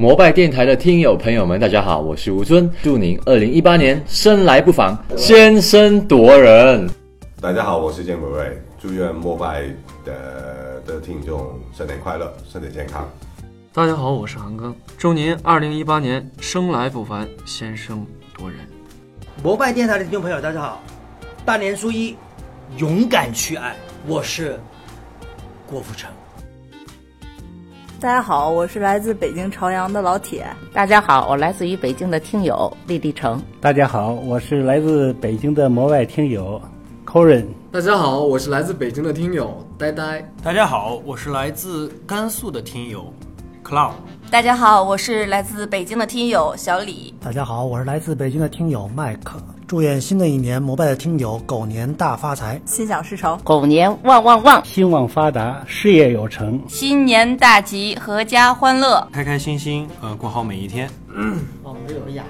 摩拜电台的听友朋友们，大家好，我是吴尊，祝您二零一八年生来不凡，先声夺人。大家好，我是建伟伟，祝愿摩拜的的听众新年快乐，身体健康。大家好，我是韩庚，祝您二零一八年生来不凡，先声夺人。摩拜电台的听众朋友，大家好，大年初一，勇敢去爱，我是郭富城。大家好，我是来自北京朝阳的老铁。大家好，我来自于北京的听友丽丽成。大家好，我是来自北京的摩外听友 Corin。大家好，我是来自北京的听友呆呆。大家好，我是来自甘肃的听友 Cloud。大家好，我是来自北京的听友小李。大家好，我是来自北京的听友麦克。祝愿新的一年摩拜的听友狗年大发财，心想事成，狗年旺旺旺，兴旺发达，事业有成，新年大吉，阖家欢乐，开开心心，呃，过好每一天。嗯，我们有哑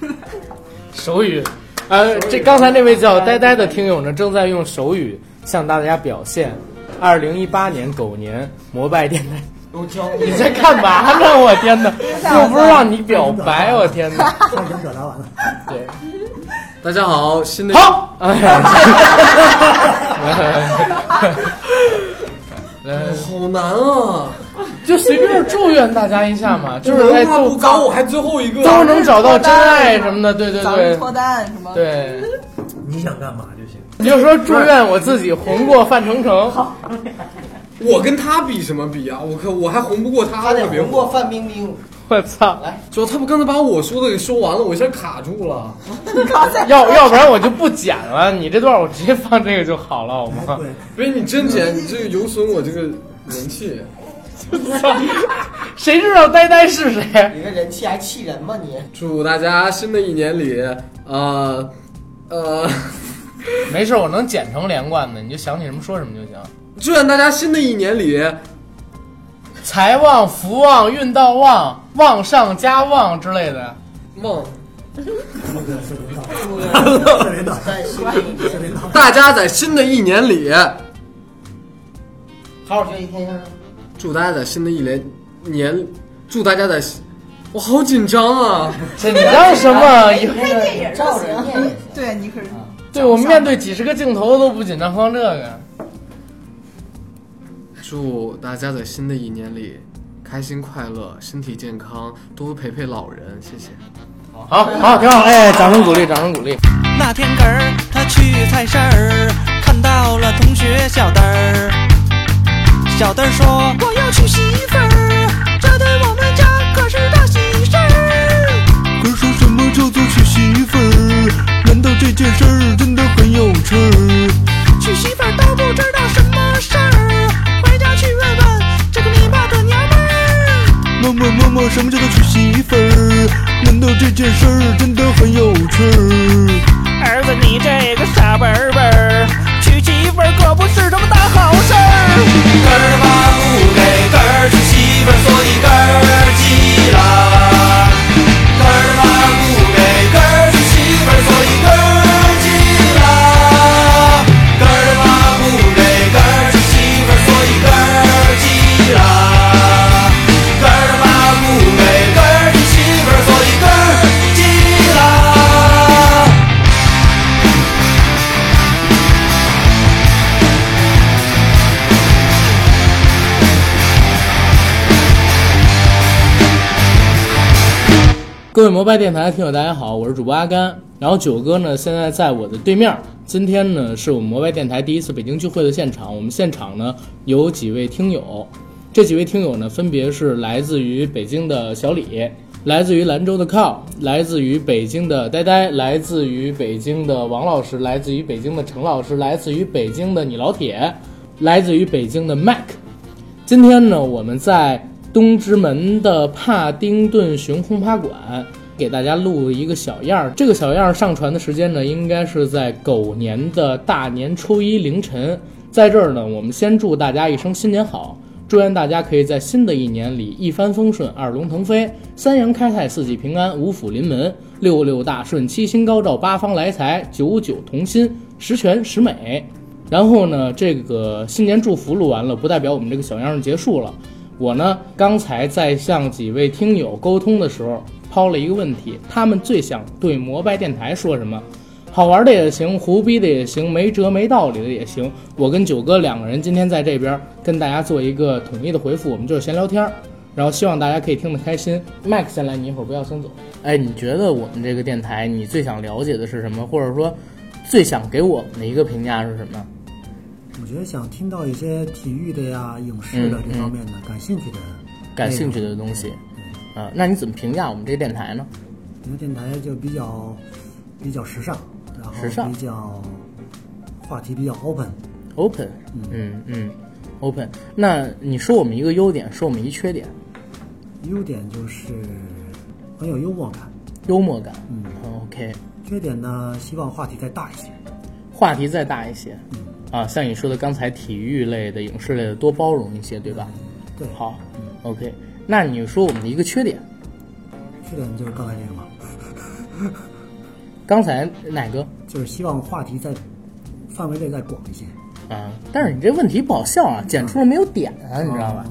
了。手语，呃，这刚才那位叫呆呆的听友呢，正在用手语向大家表现，二零一八年狗年摩拜电台。你在干嘛呢？我天哪，又不是让你表白，我天哪。他已经表达完了。对。大家好，新的好，哎，好难啊！就随便祝愿大家一下嘛，就是在不高我还最后一个都能找到 真爱什么的，对对对，脱单什么？对，你想干嘛就行。你就说祝愿我自己红过范丞丞。我跟他比什么比啊？我可我还红不过他，他得红过范冰冰。我操！来，主要他不刚才把我说的给说完了，我一下卡住了。要要不然我就不剪了，你这段我直接放这个就好了，好吗？不是你真剪，你这个有损我这个人气。谁知道呆呆是谁？你这人气还气人吗你？祝大家新的一年里，呃呃，没事，我能剪成连贯的，你就想起什么说什么就行。祝愿大家新的一年里。财旺福旺运到旺旺上加旺之类的，梦。大家在新的一年里，好好学习天下。祝大家在新的一年年，祝大家在，我好紧张啊！紧张什么？你拍电影照着念对，你可是。对我面对几十个镜头都不紧张，放这个。祝大家在新的一年里开心快乐，身体健康，多多陪陪老人，谢谢。好，好，挺好，哎，掌声鼓励，掌声鼓励。那天根儿他去菜市儿，看到了同学小灯儿。小灯儿说：“我要娶媳妇儿，这对我们家可是大喜事儿。”可说什么叫做娶媳妇儿？难道这件事儿真的很有趣儿？娶媳妇儿都不知道什么事妈妈妈妈，什么叫做娶媳妇儿？难道这件事儿真的很有趣儿？儿子，你这个傻笨笨，娶媳妇儿可不是什么大好事儿。根儿妈不给根儿娶媳妇儿，所以根儿急了。各位摩拜电台的听友，大家好，我是主播阿甘。然后九哥呢，现在在我的对面。今天呢，是我们摩拜电台第一次北京聚会的现场。我们现场呢有几位听友，这几位听友呢，分别是来自于北京的小李，来自于兰州的靠，来自于北京的呆呆，来自于北京的王老师，来自于北京的程老师，来自于北京的你老铁，来自于北京的 Mac。今天呢，我们在。东直门的帕丁顿熊轰趴馆给大家录一个小样儿，这个小样儿上传的时间呢，应该是在狗年的大年初一凌晨。在这儿呢，我们先祝大家一声新年好，祝愿大家可以在新的一年里一帆风顺，二龙腾飞，三阳开泰，四季平安，五福临门，六六大顺，七星高照，八方来财，九九同心，十全十美。然后呢，这个新年祝福录完了，不代表我们这个小样儿结束了。我呢，刚才在向几位听友沟通的时候，抛了一个问题：他们最想对摩拜电台说什么？好玩的也行，胡逼的也行，没辙没道理的也行。我跟九哥两个人今天在这边跟大家做一个统一的回复，我们就是闲聊天儿，然后希望大家可以听得开心。Max 先来，你一会儿不要先走。哎，你觉得我们这个电台，你最想了解的是什么？或者说，最想给我们的一个评价是什么？我觉得想听到一些体育的呀、影视的嗯这方面的、感兴趣的、感兴趣的东西。啊，那你怎么评价我们这个电台呢？我们电台就比较比较时尚，然后时尚比较话题比较 open。open，嗯嗯，open。那你说我们一个优点，说我们一缺点。优点就是很有幽默感，幽默感，嗯，OK。缺点呢，希望话题再大一些。话题再大一些，啊，像你说的刚才体育类的、影视类的多包容一些，对吧？对，好，OK。那你说我们的一个缺点，缺点就是刚才那个吗，刚才哪个？就是希望话题在范围内再广一些。啊，但是你这问题不好笑啊，剪出来没有点啊，你知道吧？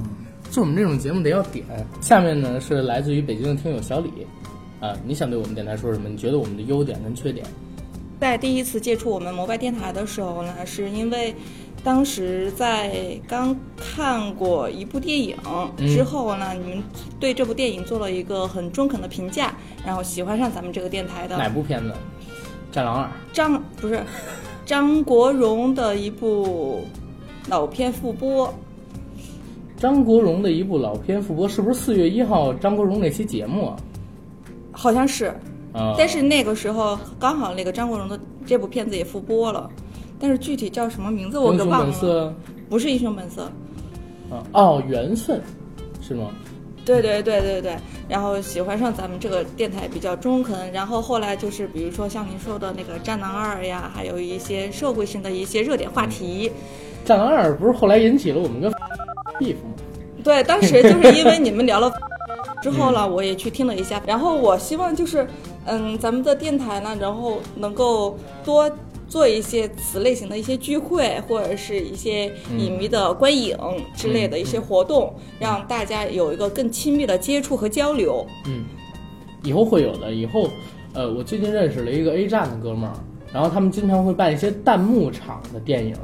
做我们这种节目得要点。下面呢是来自于北京的听友小李，啊，你想对我们电台说什么？你觉得我们的优点跟缺点？在第一次接触我们摩拜电台的时候呢，是因为当时在刚看过一部电影嗯之后呢，你们对这部电影做了一个很中肯的评价，然后喜欢上咱们这个电台的哪部片子？《战狼二》。张不是张国荣的一部老片复播，张国荣的一部老片复播，是不是四月一号张国荣那期节目啊？好像是。啊，但是那个时候刚好那个张国荣的这部片子也复播了，但是具体叫什么名字我给忘了。不是英雄本色，啊，哦，缘分，是吗？对对对对对，然后喜欢上咱们这个电台比较中肯，然后后来就是比如说像您说的那个《战狼二》呀，还有一些社会性的一些热点话题。《战狼二》不是后来引起了我们跟 beef 吗？对，当时就是因为你们聊了之后呢，我也去听了一下，然后我希望就是，嗯，咱们的电台呢，然后能够多。做一些此类型的一些聚会，或者是一些影迷的观影之类的一些活动，让大家有一个更亲密的接触和交流。嗯，以后会有的。以后，呃，我最近认识了一个 A 站的哥们儿，然后他们经常会办一些弹幕场的电影，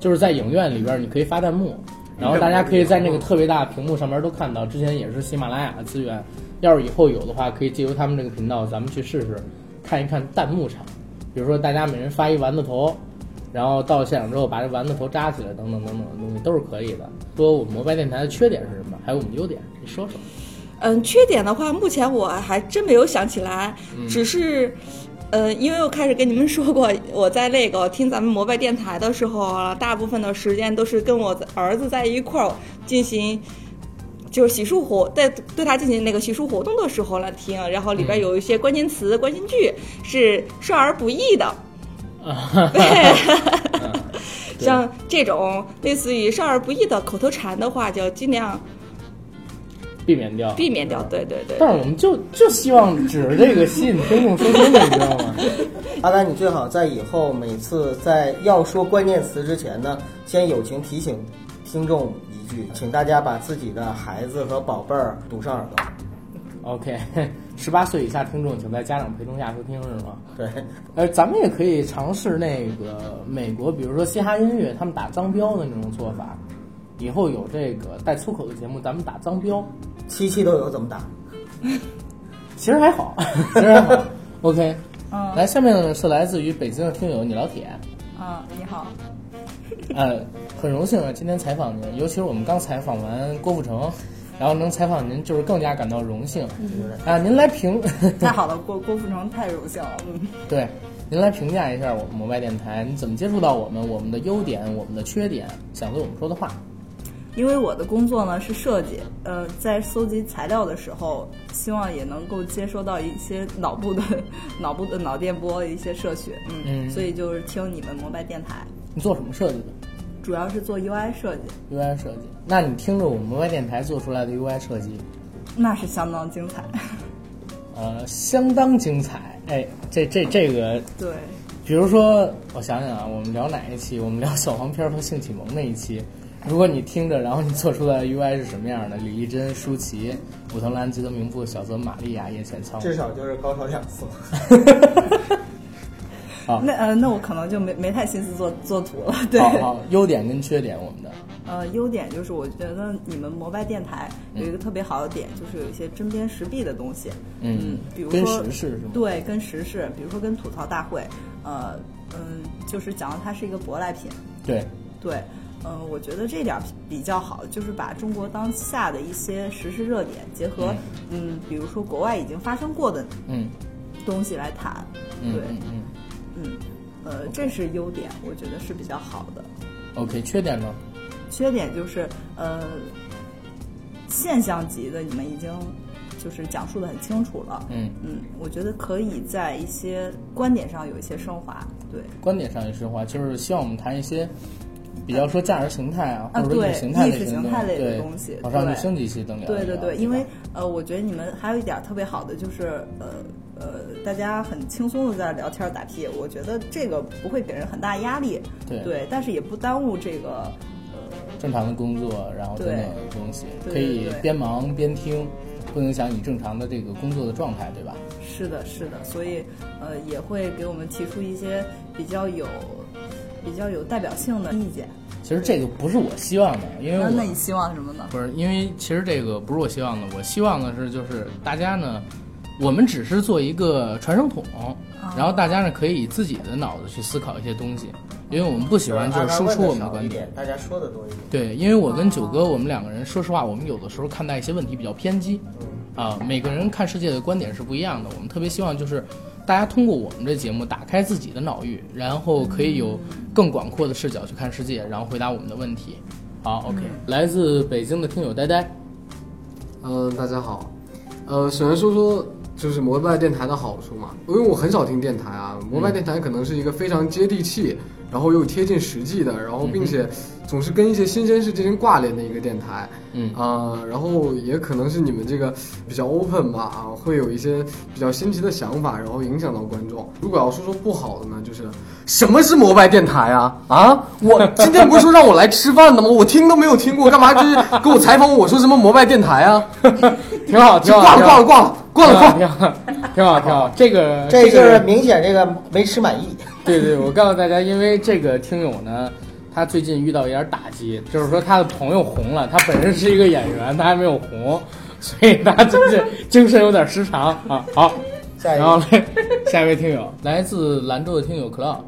就是在影院里边你可以发弹幕，然后大家可以在那个特别大屏幕上面都看到。之前也是喜马拉雅的资源，要是以后有的话，可以借由他们这个频道，咱们去试试，看一看弹幕场。比如说，大家每人发一丸子头，然后到现场之后把这丸子头扎起来，等等等等的东西都是可以的。说我们摩拜电台的缺点是什么？还有我们的优点，你说说。嗯，缺点的话，目前我还真没有想起来，只是，呃，因为我开始跟你们说过，我在那个听咱们摩拜电台的时候，大部分的时间都是跟我的儿子在一块儿进行。就是洗漱活，在对他进行那个洗漱活动的时候来听，然后里边有一些关键词、关键句是少儿不宜的。对，像这种类似于少儿不宜的口头禅的话，就尽量避免掉，避免掉。对对对。但是我们就就希望指着这个吸引听众收听的，你知道吗？阿甘，你最好在以后每次在要说关键词之前呢，先友情提醒听众一句，请大家把自己的孩子和宝贝儿堵上耳朵。OK，十八岁以下听众请在家长陪同下收听，是吗？对，呃，咱们也可以尝试那个美国，比如说嘻哈音乐，他们打脏标的那种做法。以后有这个带粗口的节目，咱们打脏标，七七都有怎么打？其实还好，其实还好。OK，嗯，来，下面是来自于北京的听友你老铁。嗯，你好。呃，很荣幸啊，今天采访您，尤其是我们刚采访完郭富城，然后能采访您，就是更加感到荣幸。嗯、啊，您来评，太好了，郭郭富城太荣幸了。嗯，对，您来评价一下我们摩拜电台，你怎么接触到我们，我们的优点，我们的缺点，想对我们说的话。因为我的工作呢是设计，呃，在搜集材料的时候，希望也能够接收到一些脑部的、脑部的脑电波一些摄取，嗯，嗯所以就是听你们摩拜电台。你做什么设计的？主要是做 UI 设计。UI 设计，那你听着我们摩拜电台做出来的 UI 设计，那是相当精彩。呃，相当精彩。哎，这这这个，对，比如说，我想想啊，我们聊哪一期？我们聊小黄片和性启蒙那一期。如果你听着，然后你做出来的 UI 是什么样的？李丽珍、舒淇、武藤兰、吉泽明步、小泽玛利亚、叶浅仓，至少就是高潮两次。好那呃，那我可能就没没太心思做做图了。对，好好，优点跟缺点，我们的呃，优点就是我觉得你们摩拜电台有一个特别好的点，就是有一些针砭时弊的东西。嗯比如跟说时事是吗对，跟时事，比如说跟吐槽大会，呃嗯，就是讲到它是一个舶来品。对对，嗯、我觉得这点儿比较好，就是把中国当下的一些时事热点结合，嗯比如说国外已经发生过的嗯东西来谈。对，嗯嗯嗯嗯，呃，这是优点，我觉得是比较好的。，OK，缺点呢？缺点就是呃，现象级的你们已经就是讲述的很清楚了。嗯嗯，我觉得可以在一些观点上有一些升华。对，观点上也升华，就是希望我们谈一些比较说价值形态啊，或者说意识形态类型形态类的东西往上去对升级一些等聊。对对对，因为呃，我觉得你们还有一点特别好的就是呃呃，大家很轻松的在聊天打屁，我觉得这个不会给人很大压力。对但是也不耽误这个正常的工作，然后等等东西，对可以边忙边听，不影响你正常的这个工作的状态，对吧？是的，是的，所以呃也会给我们提出一些比较有比较有代表性的意见。其实这个不是我希望的，因为那那你希望什么呢？不是因为其实这个不是我希望的，我希望的是就是大家呢，我们只是做一个传声筒，然后大家呢可以以自己的脑子去思考一些东西，因为我们不喜欢就是输出我们的观点。大家说的多一点。对，因为我跟九哥，我们两个人，说实话，我们有的时候看待一些问题比较偏激，啊，每个人看世界的观点是不一样的。我们特别希望就是大家通过我们这节目打开自己的脑域，然后可以有更广阔的视角去看世界，然后回答我们的问题。好，OK，来自北京的听友呆呆，嗯，大家好，呃，首先说说就是摩拜电台的好处嘛，因为我很少听电台啊，摩拜电台可能是一个非常接地气，然后又贴近实际的，然后并且总是跟一些新鲜事进行挂联的一个电台，嗯啊、然后也可能是你们这个比较 open 吧，啊，会有一些比较新奇的想法，然后影响到观众。如果要说说不好的呢，就是什么是摩拜电台啊？啊，我今天不是说让我来吃饭的吗？我听都没有听过，干嘛就是给我采访我说什么摩拜电台啊？挺好，挺好，挂了挂了挂了挂了挂了，挺好，挺好，挺好。这个这就是个明显这个没吃满意。对对，我告诉大家，因为这个听友呢，他最近遇到一点打击，就是说他的朋友红了，他本身是一个演员，他还没有红，所以他最近精神有点失常啊。好，下一位然后来下一位听友，来自兰州的听友 Cloud，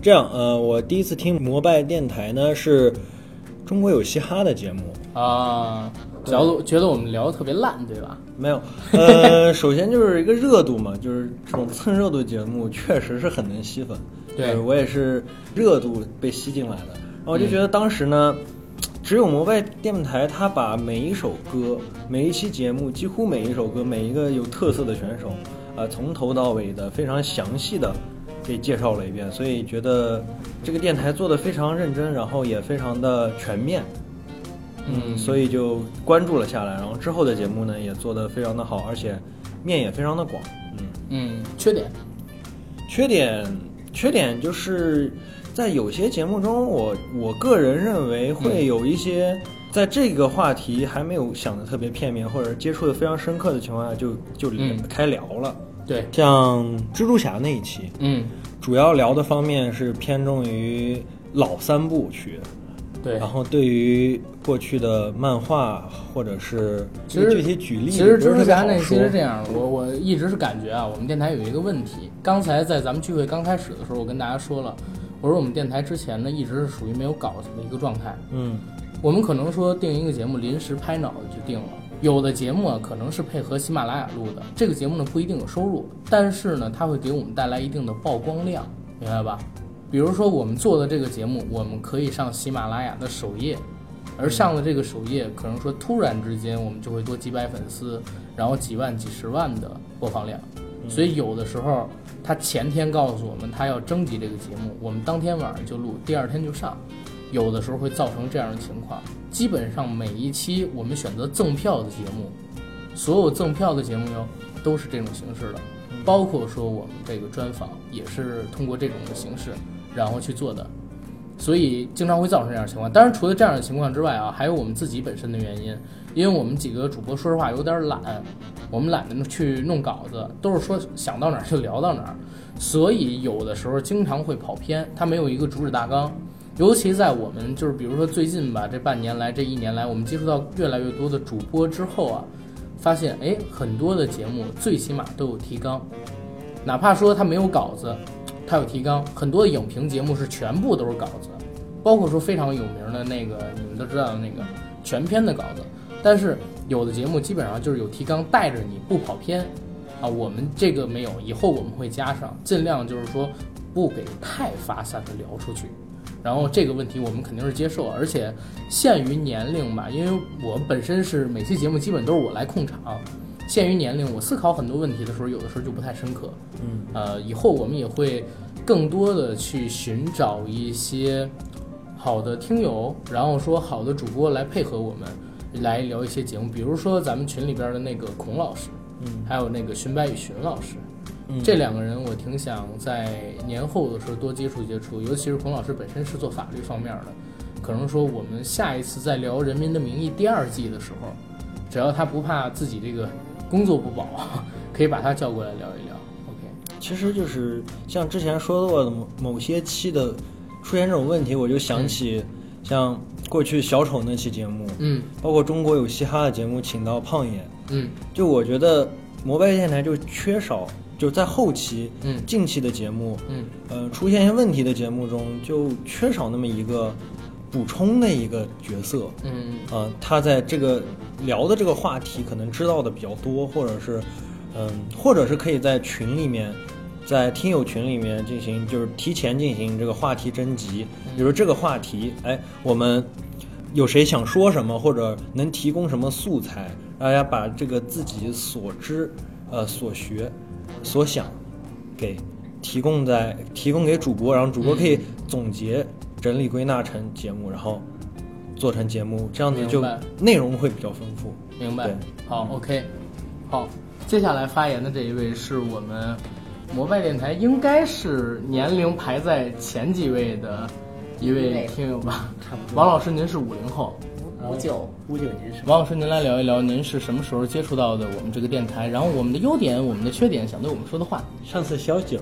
这样，呃，我第一次听摩拜电台呢，是中国有嘻哈的节目啊，聊得觉得我们聊的特别烂，对吧？没有，呃，首先就是一个热度嘛，就是这种蹭热度节目确实是很能吸粉。对呃我也是热度被吸进来的，我就觉得当时呢，只有摩拜电台，他把每一首歌、每一期节目，几乎每一首歌、每一个有特色的选手，啊、从头到尾的非常详细的给介绍了一遍，所以觉得这个电台做的非常认真，然后也非常的全面。嗯所以就关注了下来，然后之后的节目呢也做得非常的好，而且面也非常的广。嗯。嗯，缺点，缺点缺点就是在有些节目中，我我个人认为会有一些在这个话题还没有想的特别片面，或者接触的非常深刻的情况下就就嗯开聊了。对，像蜘蛛侠那一期，嗯，主要聊的方面是偏重于老三部曲。对，然后对于过去的漫画或者是其实具体举例，其实蜘蛛侠那那期是这样，我我一直是感觉啊，我们电台有一个问题。刚才在咱们聚会刚开始的时候，我跟大家说了，我说我们电台之前呢一直是属于没有稿子的一个状态。嗯，我们可能说定一个节目，临时拍脑子就定了。有的节目啊，可能是配合喜马拉雅录的，这个节目呢不一定有收入，但是呢，它会给我们带来一定的曝光量，明白吧？比如说我们做的这个节目，我们可以上喜马拉雅的首页，而上了这个首页，可能说突然之间我们就会多几百粉丝，然后几万、几十万的播放量。所以有的时候他前天告诉我们他要征集这个节目，我们当天晚上就录，第二天就上。有的时候会造成这样的情况。基本上每一期我们选择赠票的节目，所有赠票的节目哟都是这种形式的，包括说我们这个专访也是通过这种的形式，然后去做的。所以经常会造成这样的情况。当然，除了这样的情况之外啊，还有我们自己本身的原因，因为我们几个主播说实话有点懒，我们懒得去弄稿子，都是说想到哪儿就聊到哪儿，所以有的时候经常会跑偏，它没有一个主旨大纲。尤其在我们就是比如说最近吧，这半年来、这一年来，我们接触到越来越多的主播之后啊，发现哎，很多的节目最起码都有提纲，哪怕说他没有稿子，他有提纲。很多的影评节目是全部都是稿子，包括说非常有名的那个你们都知道的那个全篇的稿子。但是有的节目基本上就是有提纲带着你不跑偏啊。我们这个没有，以后我们会加上，尽量就是说不给太发散的聊出去。然后这个问题我们肯定是接受，而且限于年龄吧，因为我本身是每期节目基本都是我来控场，限于年龄，我思考很多问题的时候，有的时候就不太深刻。嗯，呃，以后我们也会更多的去寻找一些好的听友，然后说好的主播来配合我们来聊一些节目，比如说咱们群里边的那个孔老师，嗯，还有那个寻白与寻老师。嗯这两个人我挺想在年后的时候多接触接触，尤其是孔老师本身是做法律方面的，可能说我们下一次再聊《人民的名义》第二季的时候，只要他不怕自己这个工作不保，可以把他叫过来聊一聊。OK，其实就是像之前说过的某某些期的出现这种问题，我就想起像过去小丑那期节目，嗯，包括中国有嘻哈的节目，请到胖爷，嗯，就我觉得摩拜电台就缺少，就在后期，嗯。近期的节目，嗯，呃，出现一些问题的节目中，就缺少那么一个补充的一个角色，嗯。呃，他在这个聊的这个话题可能知道的比较多，或者是，嗯，或者是可以在群里面，在听友群里面进行，就是提前进行这个话题征集，比如这个话题，哎，我们有谁想说什么，或者能提供什么素材，大家把这个自己所知、呃所学、所想给提供在提供给主播，然后主播可以总结、整理、归纳成节目，然后做成节目，这样子就内容会比较丰富。明白对。好，OK，好，接下来发言的这一位是我们摩拜电台应该是年龄排在前几位的一位听友吧？差不多王老师，您是五零后，五九五九年是？王老师，您来聊一聊，您是什么时候接触到的我们这个电台？然后我们的优点、我们的缺点，想对我们说的话。上次小九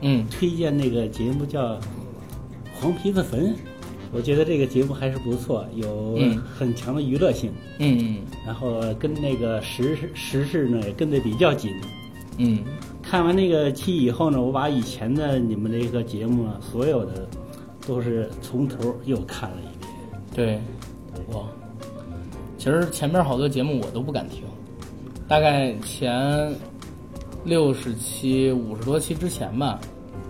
嗯推荐那个节目叫《黄皮子坟》，我觉得这个节目还是不错，有嗯很强的娱乐性。嗯嗯然后跟那个时事时事呢也跟得比较紧。嗯，看完那个期以后呢，我把以前的你们这个节目啊，所有的都是从头又看了一遍。对，哇，其实前面好多节目我都不敢听，大概前六十期、五十多期之前吧，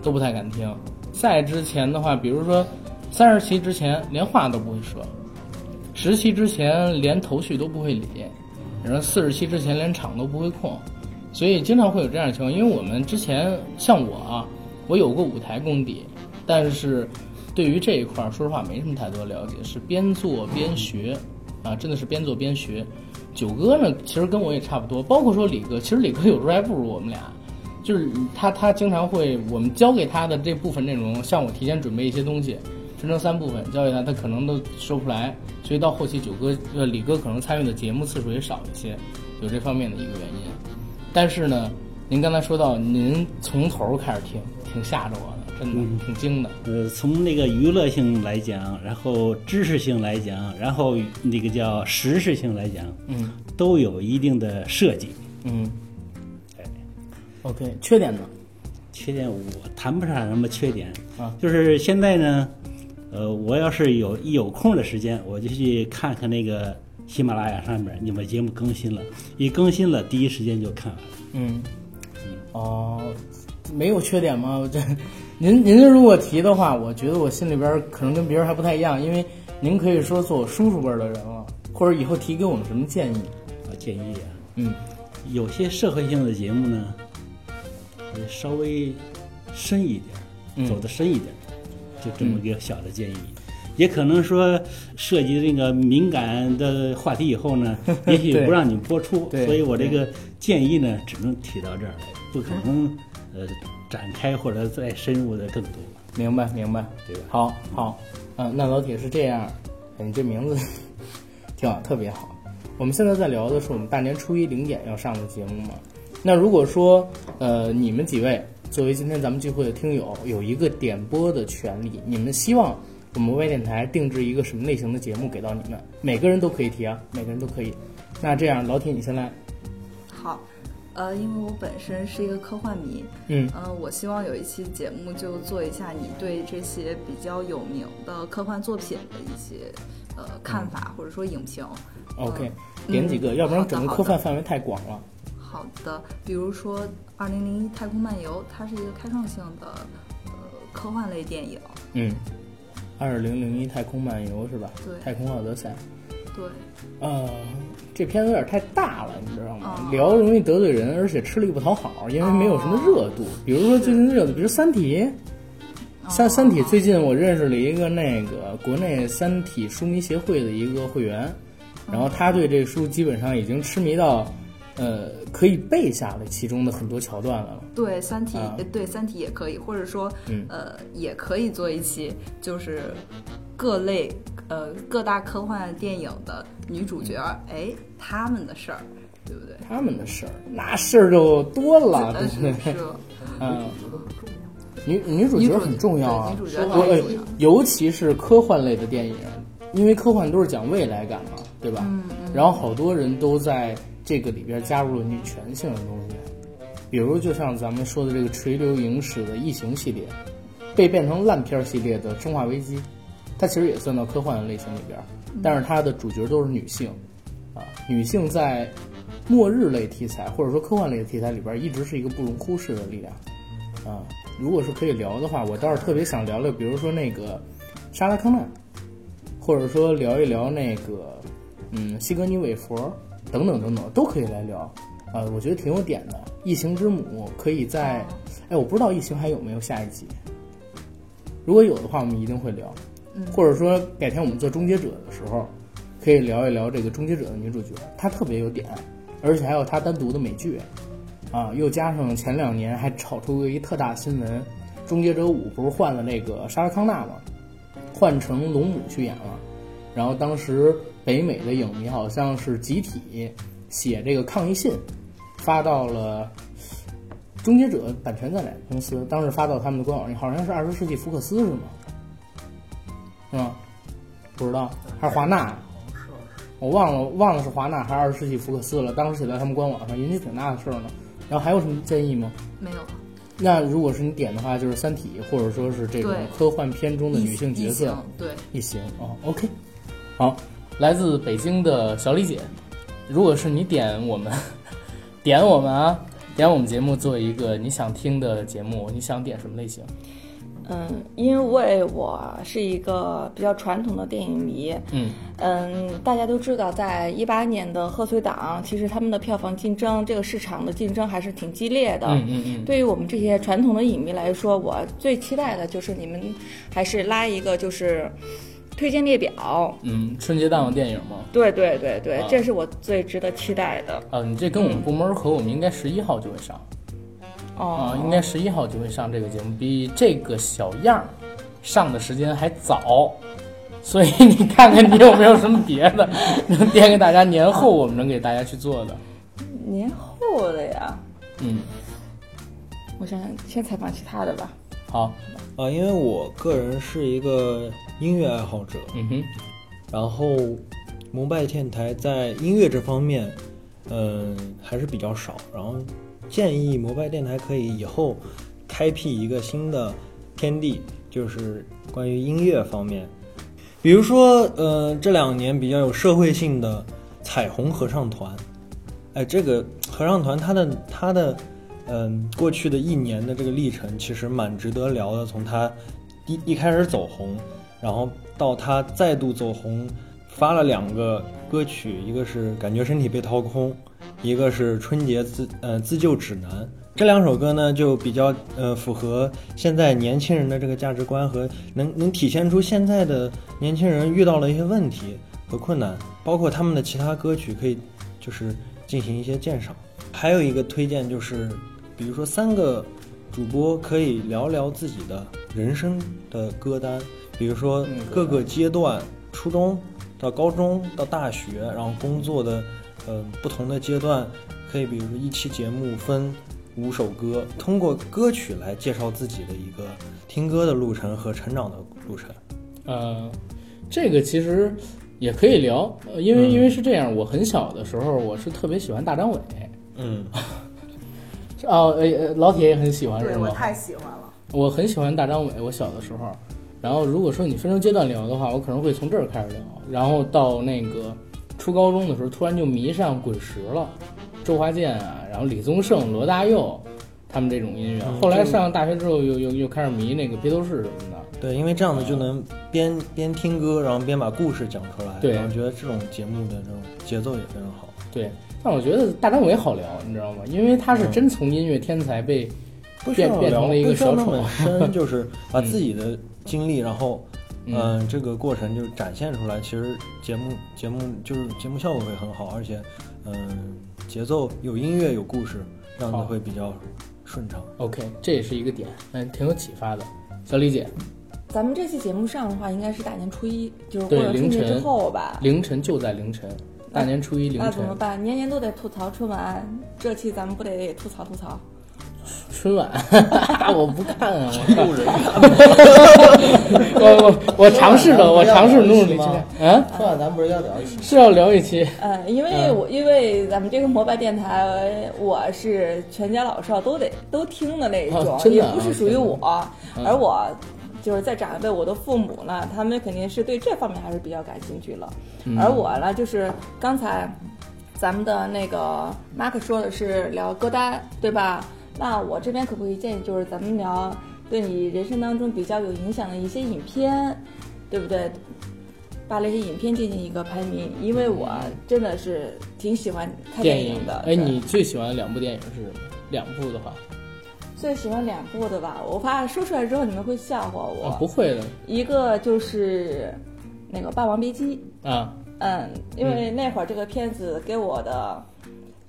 都不太敢听。再之前的话，比如说三十期之前连话都不会说，十期之前连头绪都不会理，然后四十期之前连场都不会控，所以经常会有这样的情况。因为我们之前像我啊，我有过舞台功底，但是对于这一块儿，说实话没什么太多了解，是边做边学，啊，真的是边做边学。九哥呢，其实跟我也差不多，包括说李哥，其实李哥有时候还不如我们俩，就是他他经常会我们教给他的这部分内容，像我提前准备一些东西，分成三部分教给他，他可能都说不出来，所以到后期九哥呃李哥可能参与的节目次数也少一些，有这方面的一个原因。但是呢，您刚才说到您从头开始听，挺吓着我的，真的、挺惊的。呃，从那个娱乐性来讲，然后知识性来讲，然后那个叫时事性来讲，嗯，都有一定的设计。嗯，OK，缺点呢？缺点我谈不上什么缺点啊，就是现在呢，呃，我要是有一有空的时间，我就去看看那个喜马拉雅上面你们节目更新了，一更新了，第一时间就看完了。嗯，哦，没有缺点吗？这，您您如果提的话，我觉得我心里边可能跟别人还不太一样，因为您可以说做我叔叔辈儿的人了，或者以后提给我们什么建议？啊，建议啊，嗯，有些社会性的节目呢，呃稍微深一点，嗯走得深一点，就这么一个小的建议。也可能说涉及这个敏感的话题以后呢，也许对不让你们播出，对所以我这个建议呢，只能提到这儿来，不可能呃展开或者再深入的更多。明白明白，对吧？好好，嗯、那老铁是这样，哎你这名字 挺好，特别好。我们现在在聊的是我们大年初一零点要上的节目嘛？那如果说呃你们几位作为今天咱们聚会的听友有一个点播的权利，你们希望我们微电台定制一个什么类型的节目给到你们？每个人都可以提啊，每个人都可以。那这样，老铁你先来。好，呃，因为我本身是一个科幻迷，嗯呃，我希望有一期节目就做一下你对这些比较有名的科幻作品的一些呃看法、或者说影评。OK，嗯点几个，要不然整个科幻范围太广了。好的，比如说《二零零一太空漫游》，它是一个开创性的呃科幻类电影。嗯，二零零一太空漫游是吧？对太空奥德赛。对，呃，这片子有点太大了，你知道吗？哦聊容易得罪人，而且吃力不讨好，因为没有什么热度。比如说最近热的，比如《三体》。三《三体》最近我认识了一个那个国内《三体》书迷协会的一个会员，然后他对这书基本上已经痴迷到，呃，可以背下来其中的很多桥段了。对，《三体》对《三体》也可以，或者说，嗯呃，也可以做一期，就是各类呃各大科幻电影的女主角，哎，他们的事儿，对不对？他们的事儿，那事儿就多了，对不对？是 嗯，女女主角很重要啊，女主角我很重要尤其是科幻类的电影，因为科幻都是讲未来感嘛，对吧？嗯然后好多人都在这个里边加入了女权性的东西，比如就像咱们说的这个垂流影史的《异形》系列，被变成烂片系列的《生化危机》，它其实也算到科幻类型里边，但是它的主角都是女性，啊，女性在末日类题材或者说科幻类的题材里边，一直是一个不容忽视的力量。啊，如果是可以聊的话，我倒是特别想聊聊，比如说那个莎拉康纳，或者说聊一聊那个嗯西格尼韦佛等等等等，都可以来聊。啊，我觉得挺有点的。异形之母可以在，哎，我不知道异形还有没有下一集。如果有的话，我们一定会聊。嗯或者说改天我们做终结者的时候，可以聊一聊这个终结者的女主角，她特别有点，而且还有她单独的美剧，啊，又加上前两年还炒出过一特大新闻，《终结者五》不是换了那个莎拉康纳吗？换成龙母去演了，然后当时北美的影迷好像是集体写这个抗议信，发到了终结者版权在哪个公司？当时发到他们的官网上，好像是二十世纪福克斯是吗？是吗？不知道，还是华纳？我忘了，忘了是华纳还是二十世纪福克斯了。当时写在他们官网上，引起挺大的事儿呢。然后还有什么建议吗？没有。那如果是你点的话，就是《三体》，或者说是这种科幻片中的女性角色，对，异形哦，OK，好，来自北京的小李姐，如果是你点我们，点我们啊，点我们节目做一个你想听的节目，你想点什么类型？嗯，因为我是一个比较传统的电影迷，嗯嗯，大家都知道，在一八年的贺岁档，其实他们的票房竞争，这个市场的竞争还是挺激烈的。嗯嗯嗯对于我们这些传统的影迷来说，我最期待的就是你们还是拉一个就是推荐列表。嗯，春节档的电影吗？对对对对，啊这是我最值得期待的。啊，你这跟我们部门合，我们应该十一号就会上。哦啊，应该十一号就会上这个节目，比这个小样儿上的时间还早，所以你看看你有没有什么别的 能点给大家，年后我们能给大家去做的。年后的呀，嗯，我想想，先采访其他的吧。好，啊，因为我个人是一个音乐爱好者，嗯哼，然后摩拜电台在音乐这方面，嗯、还是比较少，然后建议摩拜电台可以以后开辟一个新的天地，就是关于音乐方面，比如说，呃，这两年比较有社会性的彩虹合唱团，哎，这个合唱团它的它的嗯，过去的一年的这个历程其实蛮值得聊的。从他一一开始走红，然后到他再度走红，发了两个歌曲，一个是《感觉身体被掏空》，一个是《春节自呃自救指南》。这两首歌呢，就比较呃符合现在年轻人的这个价值观和能能体现出现在的年轻人遇到了一些问题和困难，包括他们的其他歌曲可以就是进行一些鉴赏。还有一个推荐就是，比如说三个主播可以聊聊自己的人生的歌单，比如说各个阶段，初中到高中到大学，然后工作的呃不同的阶段，可以比如说一期节目分五首歌，通过歌曲来介绍自己的一个听歌的路程和成长的路程。呃，这个其实也可以聊，呃因为、嗯因为是这样，我很小的时候我是特别喜欢大张伟，嗯，哦，呃，呃老铁也很喜欢是吗？对我太喜欢了。我很喜欢大张伟，我小的时候。然后如果说你分成阶段聊的话，我可能会从这儿开始聊，然后到那个初高中的时候，突然就迷上滚石了，周华健啊，然后李宗盛、罗大佑他们这种音乐。嗯后来这个上大学之后又，又又开始迷那个披头士什么的。对，因为这样子就能边边听歌，然后边把故事讲出来。对然后觉得这种节目的这种节奏也非常好。对，但我觉得大张伟好聊，你知道吗？因为他是真从音乐天才被变变成了一个小丑不需要那么，深，就是把自己的经历，然后嗯嗯、这个过程就展现出来。其实节目节目就是节目效果会很好，而且嗯、节奏有音乐有故事，这样子会比较顺畅。OK，这也是一个点，嗯，挺有启发的。小李姐，咱们这期节目上的话，应该是大年初一，就是过了春节之晨后吧。凌晨就在凌晨，大年初一凌那怎么晨，办？年年都得吐槽春晚，这期咱们不得吐槽吐槽？春晚，我不看啊，我路人 我我我尝试的，我尝试努力去看。嗯，春晚咱不是要聊一期？是要聊一期，嗯，因为嗯我因为咱们这个摩拜电台，我是全家老少都得都听的那种，也不是属于我，嗯而我就是再长辈，我的父母呢，他们肯定是对这方面还是比较感兴趣了，嗯而我呢，就是刚才咱们的那个 Mark 说的是聊歌单，对吧？那我这边可不可以建议，就是咱们聊对你人生当中比较有影响的一些影片，对不对？把那些影片进行一个排名，因为我真的是挺喜欢看电影的。哎，你最喜欢的两部电影是什么？两部的话，最喜欢两部的吧？我怕说出来之后你们会笑话我。啊，不会的。一个就是那个《霸王别姬》，啊，嗯，因为那会儿这个片子给我的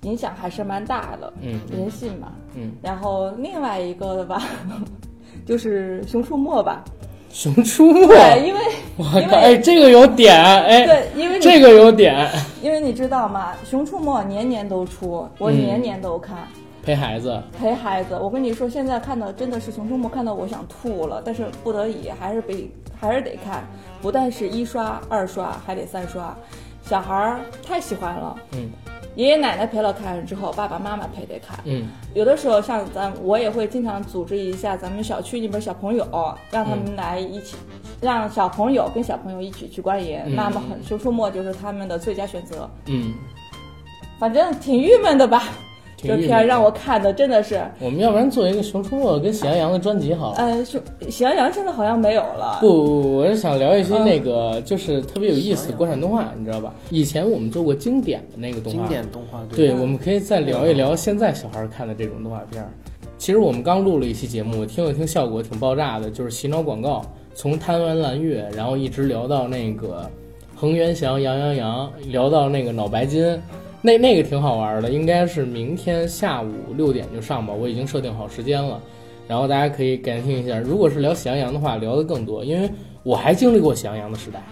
影响还是蛮大的，嗯。人性嘛，嗯，然后另外一个的吧，就是《熊出没》吧，熊出没，对，因为我因靠，哎，这个有点，哎，对，因为这个有点，因为你知道吗，《熊出没》年年都出，我嗯。年年都看。陪孩子，陪孩子，我跟你说，现在看到真的是《熊出没》，看到我想吐了，但是不得已还是得还是得看，不但是一刷、二刷，还得三刷。小孩儿太喜欢了，嗯爷爷奶奶陪了看之后，爸爸妈妈陪得看。嗯有的时候像咱我也会经常组织一下咱们小区里边小朋友，让他们来一起，让小朋友跟小朋友一起去观影。嗯那么很《熊出没》就是他们的最佳选择。嗯，反正挺郁闷的吧，这片让我看的真的是。我们要不然做一个熊出没跟喜羊羊的专辑好了。呃，熊喜羊羊现在好像没有了。不不，我是想聊一些嗯那个，就是特别有意思的国产动画，你知道吧？以前我们做过经典的那个动画，经典动画对，对我们可以再聊一聊现在小孩看的这种动画片儿。其实我们刚录了一期节目，听了听效果挺爆炸的，就是洗脑广告，从贪玩蓝月，然后一直聊到那个恒源祥、羊羊羊，聊到那个脑白金，那那个挺好玩的，应该是明天下午六点就上吧，我已经设定好时间了。然后大家可以感听一下，如果是聊喜羊羊的话，聊的更多，因为我还经历过喜羊羊的时代，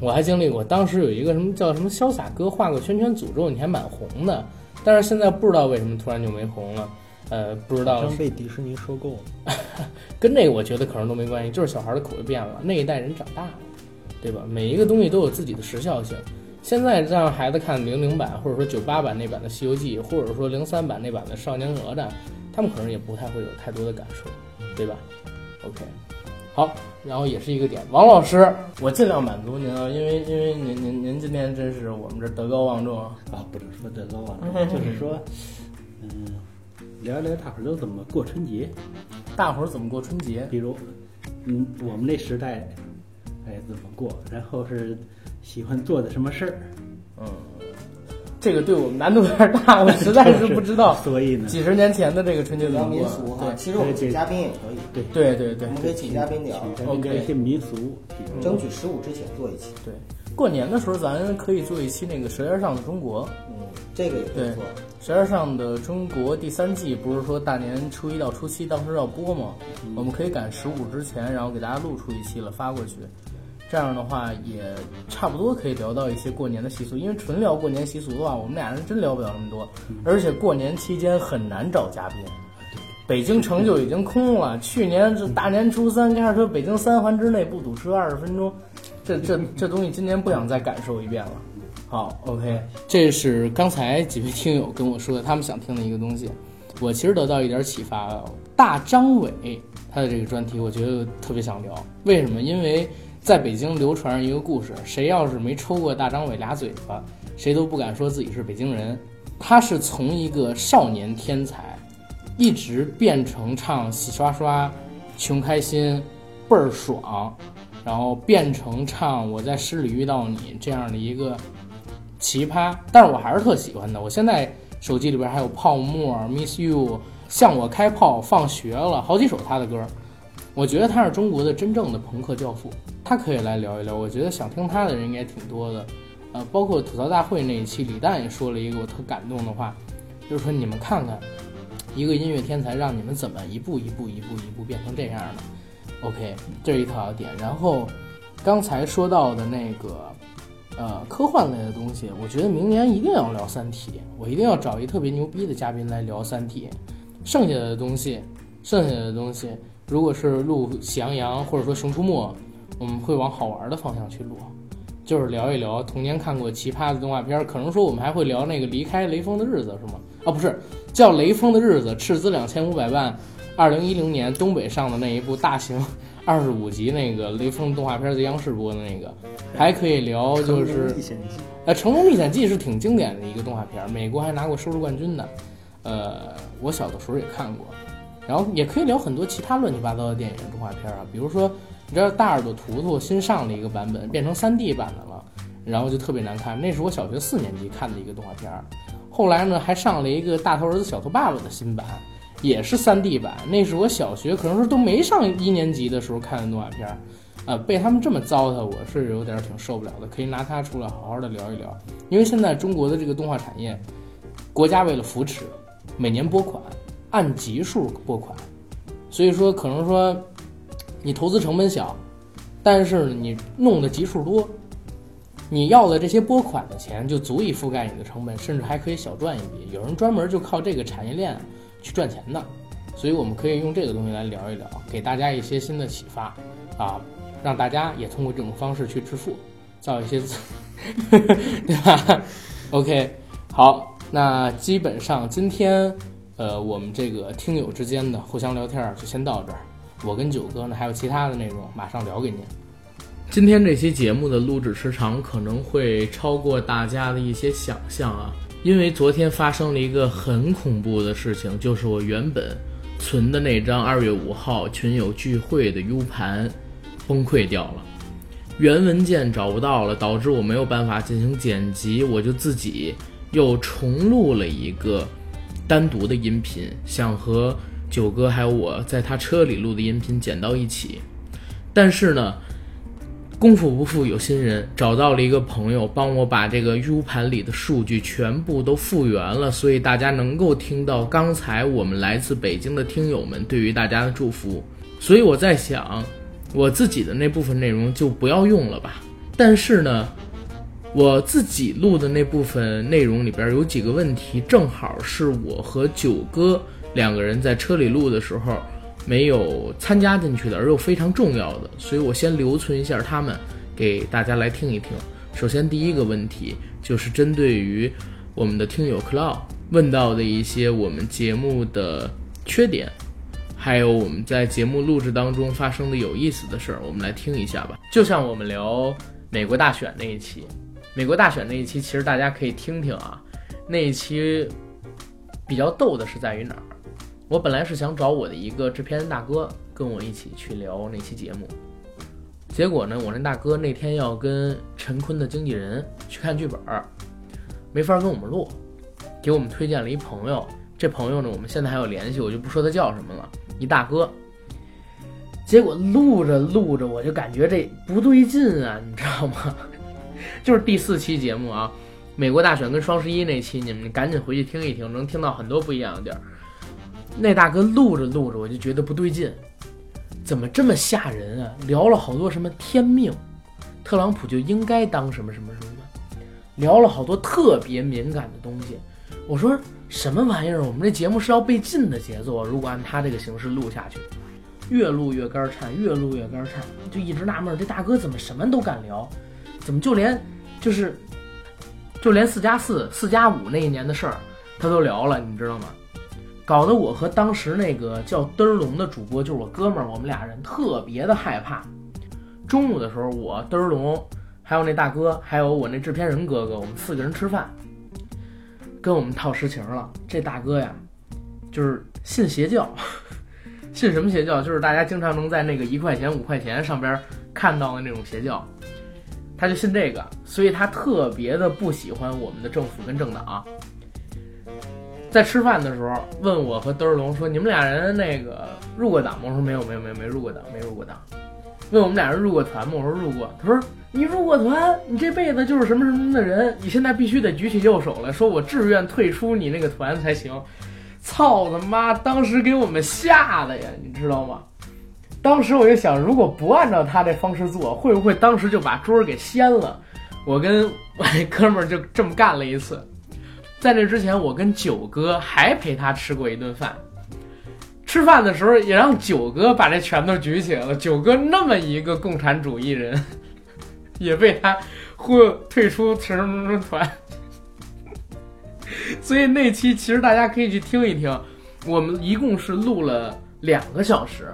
我还经历过，当时有一个什么叫什么潇洒哥画个圈圈诅咒你还蛮红的，但是现在不知道为什么突然就没红了，呃，不知道好像被迪士尼收购了。跟那个我觉得可能都没关系，就是小孩的口味变了，那一代人长大了，对吧？每一个东西都有自己的时效性。现在让孩子看零零版，或者说九八版那版的《西游记》，或者说零三版那版的《少年哪吒》，他们可能也不太会有太多的感受，对吧？OK，好，然后也是一个点，王老师，我尽量满足您啊，因为因为您您您今天真是我们这德高望重啊，啊，不能说德高望重，就是说，嗯，聊一聊大伙儿都怎么过春节，大伙儿怎么过春节？比如，嗯，我们那时代，哎，怎么过？然后是喜欢做的什么事儿？嗯，这个对我们难度有点大，我实在是不知道。所以呢，几十年前的这个春节怎么过民俗？哈，对，其实我们请嘉宾也可以，对对对对我们可以请嘉宾聊请嘉宾聊一些民俗，争取十五之前做一期。对，过年的时候咱可以做一期那个《舌尖上的中国》。嗯，这个也不，《错。舌尖上的中国》第三季不是说大年初一到初七当时要播吗？我们可以赶十五之前，然后给大家录出一期了发过去。这样的话也差不多可以聊到一些过年的习俗，因为纯聊过年习俗的话，我们俩人真聊不了那么多，而且过年期间很难找嘉宾。北京城就已经空了，去年这大年初三开始说北京三环之内不堵车二十分钟，这这这东西今年不想再感受一遍了。好，OK，这是刚才几位听友跟我说的，他们想听的一个东西。我其实得到一点启发啊，大张伟他的这个专题，我觉得特别想聊。为什么？因为在北京流传着一个故事，谁要是没抽过大张伟俩嘴巴，谁都不敢说自己是北京人。他是从一个少年天才，一直变成唱洗刷刷、穷开心、倍儿爽，然后变成唱我在诗里遇到你这样的一个奇葩。但是我还是特喜欢的。我现在手机里边还有泡沫、Miss You、向我开炮、放学了，好几首他的歌。我觉得他是中国的真正的朋克教父，他可以来聊一聊。我觉得想听他的人应该挺多的。呃，包括吐槽大会那一期，李诞也说了一个我特感动的话，就是说你们看看，一个音乐天才让你们怎么一步一步一步一步变成这样的。OK，这是一套点。然后刚才说到的那个呃科幻类的东西，我觉得明年一定要聊《三体》，我一定要找一特别牛逼的嘉宾来聊《三体》。剩下的东西，剩下的东西，如果是录《喜羊羊》或者说《熊出没》，我们会往好玩的方向去录。就是聊一聊童年看过奇葩的动画片，可能说我们还会聊那个离开雷锋的日子是吗？啊，不是，叫雷锋的日子，斥资两千五百万，二零一零年东北上的那一部大型 二十五集那个雷锋动画片，在央视播的那个，还可以聊就是，呃，《成龙历险记》是挺经典的一个动画片，美国还拿过收视冠军的，呃，我小的时候也看过，然后也可以聊很多其他乱七八糟的电影动画片啊，比如说。你知道大耳朵图图新上了一个版本，变成 3D 版的了，然后就特别难看。那是我小学四年级看的一个动画片儿。后来呢，还上了一个大头儿子小头爸爸的新版，也是 3D 版。那是我小学可能是都没上一年级的时候看的动画片儿，啊，被他们这么糟蹋，我是有点挺受不了的。可以拿它出来好好的聊一聊，因为现在中国的这个动画产业，国家为了扶持，每年拨款按级数拨款，所以说可能说。你投资成本小，但是你弄的集数多，你要的这些拨款的钱就足以覆盖你的成本，甚至还可以小赚一笔。有人专门就靠这个产业链去赚钱的，所以我们可以用这个东西来聊一聊，给大家一些新的启发啊，让大家也通过这种方式去致富，造一些，对吧？OK，好，那基本上今天呃我们这个听友之间的互相聊天就先到这儿。我跟九哥呢，还有其他的内容，马上聊给您。今天这期节目的录制时长可能会超过大家的一些想象啊，因为昨天发生了一个很恐怖的事情，就是我原本存的那张二月五号群友聚会的 U 盘崩溃掉了，原文件找不到了，导致我没有办法进行剪辑，我就自己又重录了一个单独的音频，想和。九哥还有我在他车里录的音频剪到一起，但是呢，功夫不负有心人，找到了一个朋友帮我把这个 U 盘里的数据全部都复原了，所以大家能够听到刚才我们来自北京的听友们对于大家的祝福。所以我在想，我自己的那部分内容就不要用了吧。但是呢，我自己录的那部分内容里边有几个问题，正好是我和九哥。两个人在车里录的时候，没有参加进去的，而又非常重要的，所以我先留存一下他们，给大家来听一听。首先，第一个问题就是针对于我们的听友 Cloud 问到的一些我们节目的缺点，还有我们在节目录制当中发生的有意思的事儿，我们来听一下吧。就像我们聊美国大选那一期，美国大选那一期，其实大家可以听听啊，那一期比较逗的是在于哪儿？我本来是想找我的一个制片人大哥跟我一起去聊那期节目，结果呢，我那大哥那天要跟陈坤的经纪人去看剧本，没法跟我们录，给我们推荐了一朋友。这朋友呢，我们现在还有联系，我就不说他叫什么了，一大哥。结果录着录着，我就感觉这不对劲啊，你知道吗？就是第四期节目啊，美国大选跟双十一那期，你们赶紧回去听一听，能听到很多不一样的地儿。那大哥录着录着，我就觉得不对劲，怎么这么吓人啊？聊了好多什么天命，特朗普就应该当什么什么什么，聊了好多特别敏感的东西。我说什么玩意儿？我们这节目是要被禁的节奏啊！如果按他这个形式录下去，越录越肝颤，越录越肝颤，就一直纳闷，这大哥怎么什么都敢聊？怎么就连就是就连四加四、四加五那一年的事儿他都聊了，你知道吗？搞得我和当时那个叫嘚儿龙的主播，就是我哥们儿，我们俩人特别的害怕。中午的时候，我嘚儿龙，还有那大哥，还有我那制片人哥哥，我们四个人吃饭，跟我们套实情了。这大哥呀，就是信邪教，信什么邪教？就是大家经常能在那个一块钱、五块钱上边看到的那种邪教，他就信这个，所以他特别的不喜欢我们的政府跟政党。在吃饭的时候，问我和德龙说：“你们俩人那个入过党吗？”我说：“没有，没有，没有，没入过党，没入过党。”问我们俩人入过团吗？我说：“入过。”他说：“你入过团，你这辈子就是什么什么的人，你现在必须得举起右手来说，我志愿退出你那个团才行。”操他妈！当时给我们吓的呀，你知道吗？当时我就想，如果不按照他这方式做，会不会当时就把桌儿给掀了？我跟我那哥们儿就这么干了一次。在那之前，我跟九哥还陪他吃过一顿饭。吃饭的时候也让九哥把这拳头举起来了。九哥那么一个共产主义人，也被他忽悠退出什么什么团。所以那期其实大家可以去听一听，我们一共是录了两个小时，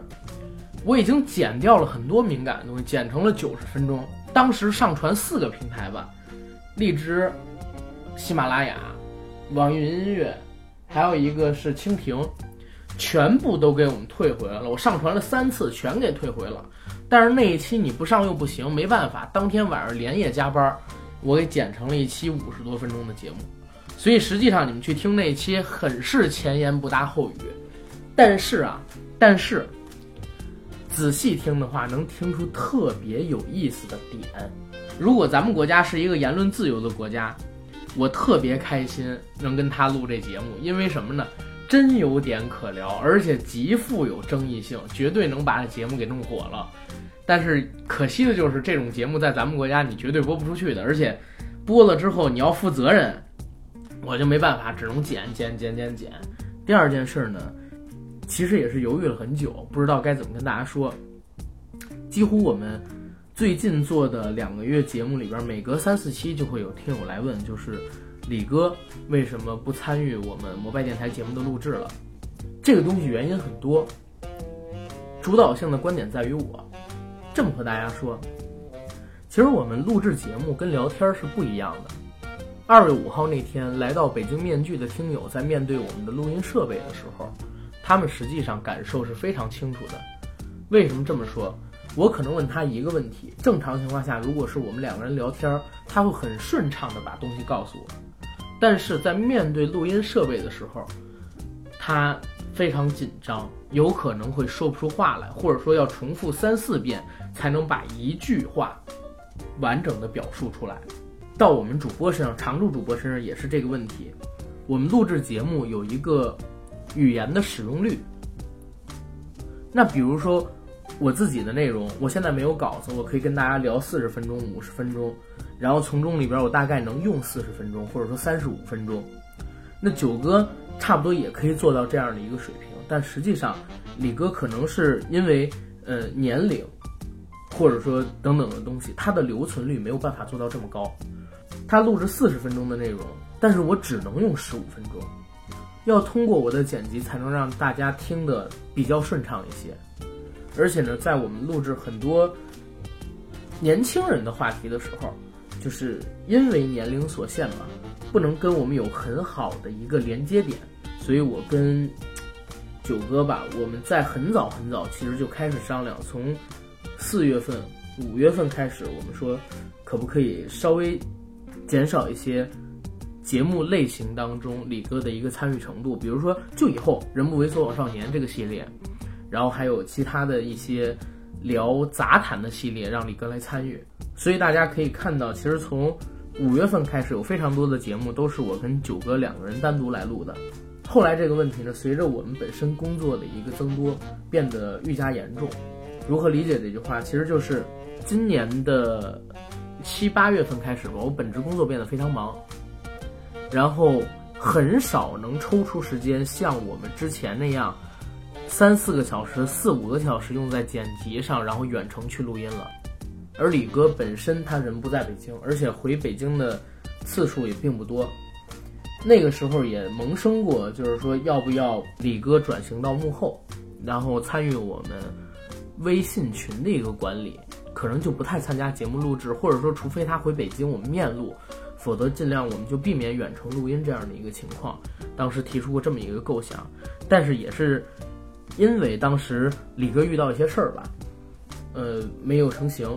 我已经剪掉了很多敏感的东西，剪成了九十分钟。当时上传四个平台吧，荔枝、喜马拉雅。网易云音乐，还有一个是蜻蜓，全部都给我们退回来了。我上传了三次，全给退回了。但是那一期你不上又不行，没办法，当天晚上连夜加班，我给剪成了一期五十多分钟的节目。所以实际上你们去听那一期，很是前言不搭后语。但是啊，但是仔细听的话，能听出特别有意思的点。如果咱们国家是一个言论自由的国家。我特别开心能跟他录这节目，因为什么呢？真有点可聊，而且极富有争议性，绝对能把这节目给弄火了。但是可惜的就是这种节目在咱们国家你绝对播不出去的，而且播了之后你要负责任，我就没办法，只能剪剪剪剪剪。第二件事呢，其实也是犹豫了很久，不知道该怎么跟大家说。几乎我们。最近做的两个月节目里边，每隔三四期就会有听友来问，就是李哥为什么不参与我们摩拜电台节目的录制了？这个东西原因很多，主导性的观点在于我。这么和大家说，其实我们录制节目跟聊天是不一样的。二月五号那天来到北京面具的听友，在面对我们的录音设备的时候，他们实际上感受是非常清楚的。为什么这么说？我可能问他一个问题，正常情况下，如果是我们两个人聊天，他会很顺畅的把东西告诉我。但是在面对录音设备的时候，他非常紧张，有可能会说不出话来，或者说要重复三四遍才能把一句话完整的表述出来。到我们主播身上，常驻主播身上也是这个问题。我们录制节目有一个语言的使用率，那比如说。我自己的内容，我现在没有稿子，我可以跟大家聊四十分钟、五十分钟，然后从中里边我大概能用四十分钟，或者说三十五分钟。那九哥差不多也可以做到这样的一个水平，但实际上李哥可能是因为呃年龄，或者说等等的东西，他的留存率没有办法做到这么高。他录制四十分钟的内容，但是我只能用十五分钟，要通过我的剪辑才能让大家听得比较顺畅一些。而且呢，在我们录制很多年轻人的话题的时候，就是因为年龄所限嘛，不能跟我们有很好的一个连接点，所以我跟九哥吧，我们在很早很早其实就开始商量，从四月份、五月份开始，我们说可不可以稍微减少一些节目类型当中李哥的一个参与程度，比如说就以后“人不猥琐枉少年”这个系列。然后还有其他的一些，聊杂谈的系列，让李哥来参与。所以大家可以看到，其实从五月份开始，有非常多的节目都是我跟九哥两个人单独来录的。后来这个问题呢，随着我们本身工作的一个增多，变得愈加严重。如何理解这句话？其实就是今年的七八月份开始吧，我本职工作变得非常忙，然后很少能抽出时间像我们之前那样三四个小时、四五个小时用在剪辑上，然后远程去录音了。而李哥本身他人不在北京，而且回北京的次数也并不多。那个时候也萌生过，就是说要不要李哥转型到幕后，然后参与我们微信群的一个管理，可能就不太参加节目录制，或者说除非他回北京我们面录，否则尽量我们就避免远程录音这样的一个情况。当时提出过这么一个构想，但是也是因为当时李哥遇到一些事儿吧，呃，没有成型。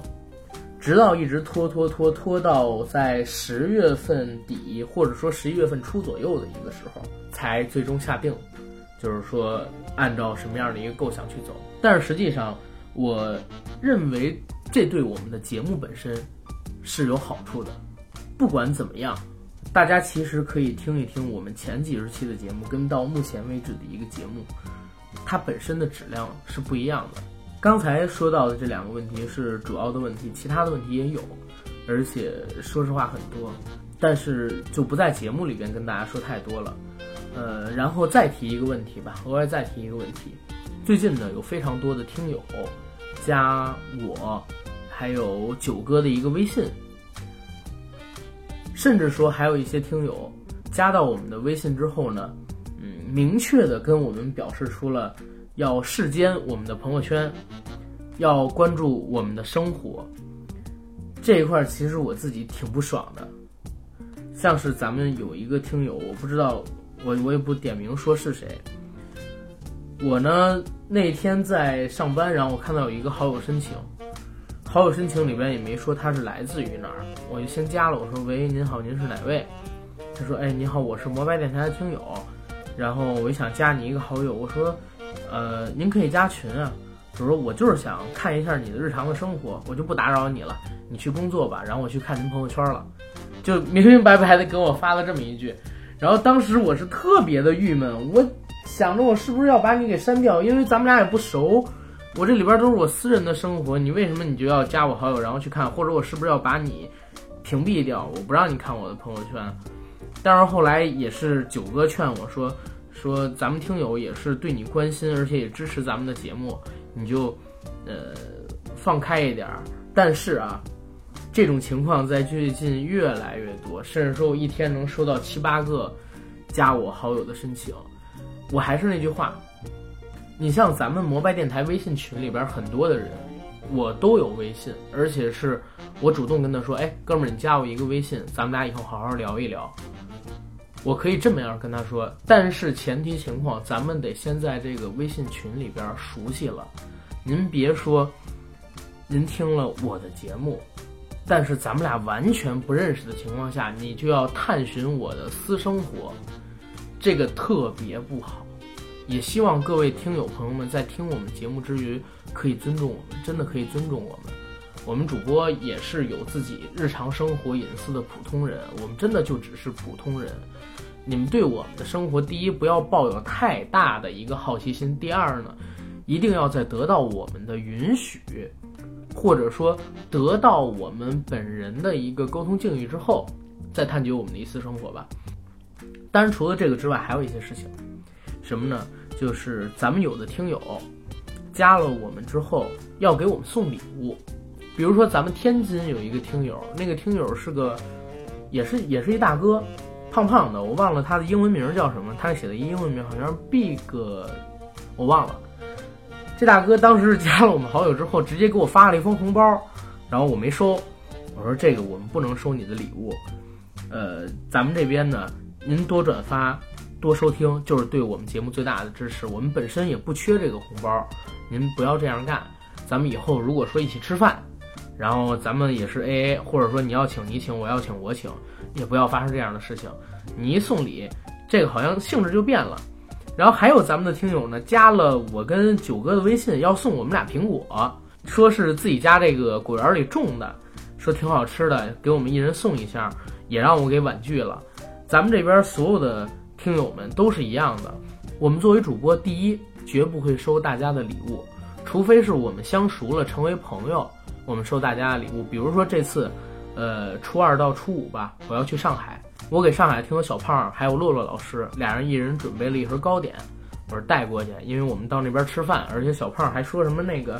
直到一直拖拖拖拖到在十月份底或者说十一月份初左右的一个时候，才最终下定，就是说按照什么样的一个构想去走。但是实际上，我认为这对我们的节目本身是有好处的。不管怎么样，大家其实可以听一听我们前几十期的节目，跟到目前为止的一个节目，它本身的质量是不一样的。刚才说到的这两个问题是主要的问题，其他的问题也有，而且说实话很多，但是就不在节目里边跟大家说太多了。呃，然后再提一个问题吧，额外再提一个问题。最近呢，有非常多的听友加我，还有九哥的一个微信，甚至说还有一些听友加到我们的微信之后呢，嗯，明确的跟我们表示出了。要视奸我们的朋友圈，要关注我们的生活，这一块其实我自己挺不爽的。像是咱们有一个听友，我不知道，我我也不点名说是谁。我呢那天在上班，然后我看到有一个好友申请，好友申请里边也没说他是来自于哪儿，我就先加了，我说喂，您好，您是哪位？他说，哎，您好，我是摩拜电台的听友，然后我就想加你一个好友，我说。呃，您可以加群啊，我说我就是想看一下你的日常的生活，我就不打扰你了，你去工作吧。然后我去看您朋友圈了，就明明白白的给我发了这么一句。然后当时我是特别的郁闷，我想着我是不是要把你给删掉，因为咱们俩也不熟，我这里边都是我私人的生活，你为什么你就要加我好友然后去看？或者我是不是要把你屏蔽掉，我不让你看我的朋友圈？但是后来也是九哥劝我说。说咱们听友也是对你关心，而且也支持咱们的节目，你就，呃，放开一点。但是啊，这种情况在最近越来越多，甚至说我一天能收到七八个加我好友的申请。我还是那句话，你像咱们摩拜电台微信群里边很多的人，我都有微信，而且是我主动跟他说，哎，哥们儿，你加我一个微信，咱们俩以后好好聊一聊。我可以这么样跟他说，但是前提情况，咱们得先在这个微信群里边熟悉了。您别说，您听了我的节目，但是咱们俩完全不认识的情况下，你就要探寻我的私生活，这个特别不好。也希望各位听友朋友们在听我们节目之余，可以尊重我们，真的可以尊重我们。我们主播也是有自己日常生活隐私的普通人，我们真的就只是普通人。你们对我们的生活，第一不要抱有太大的一个好奇心，第二呢，一定要在得到我们的允许，或者说得到我们本人的一个沟通敬意之后，再探究我们的一次生活吧。当然，除了这个之外，还有一些事情，什么呢？就是咱们有的听友加了我们之后，要给我们送礼物，比如说咱们天津有一个听友，那个听友是个，也是也是一大哥。胖胖的，我忘了他的英文名叫什么，他写的英文名好像 Big，我忘了。这大哥当时加了我们好友之后，直接给我发了一封红包，然后我没收。我说这个我们不能收你的礼物，呃，咱们这边呢，您多转发、多收听就是对我们节目最大的支持。我们本身也不缺这个红包，您不要这样干。咱们以后如果说一起吃饭。然后咱们也是 A A，或者说你要请你请，我要请我请，也不要发生这样的事情。你一送礼，这个好像性质就变了。然后还有咱们的听友呢，加了我跟九哥的微信，要送我们俩苹果。说是自己家这个果园里种的，说挺好吃的，给我们一人送一箱，也让我给婉拒了。咱们这边所有的听友们都是一样的，我们作为主播，第一绝不会收大家的礼物，除非是我们相熟了成为朋友，我们收大家的礼物。比如说这次，呃，初二到初五吧，我要去上海，我给上海听友小胖还有洛洛老师俩人一人准备了一盒糕点，我说带过去，因为我们到那边吃饭，而且小胖还说什么那个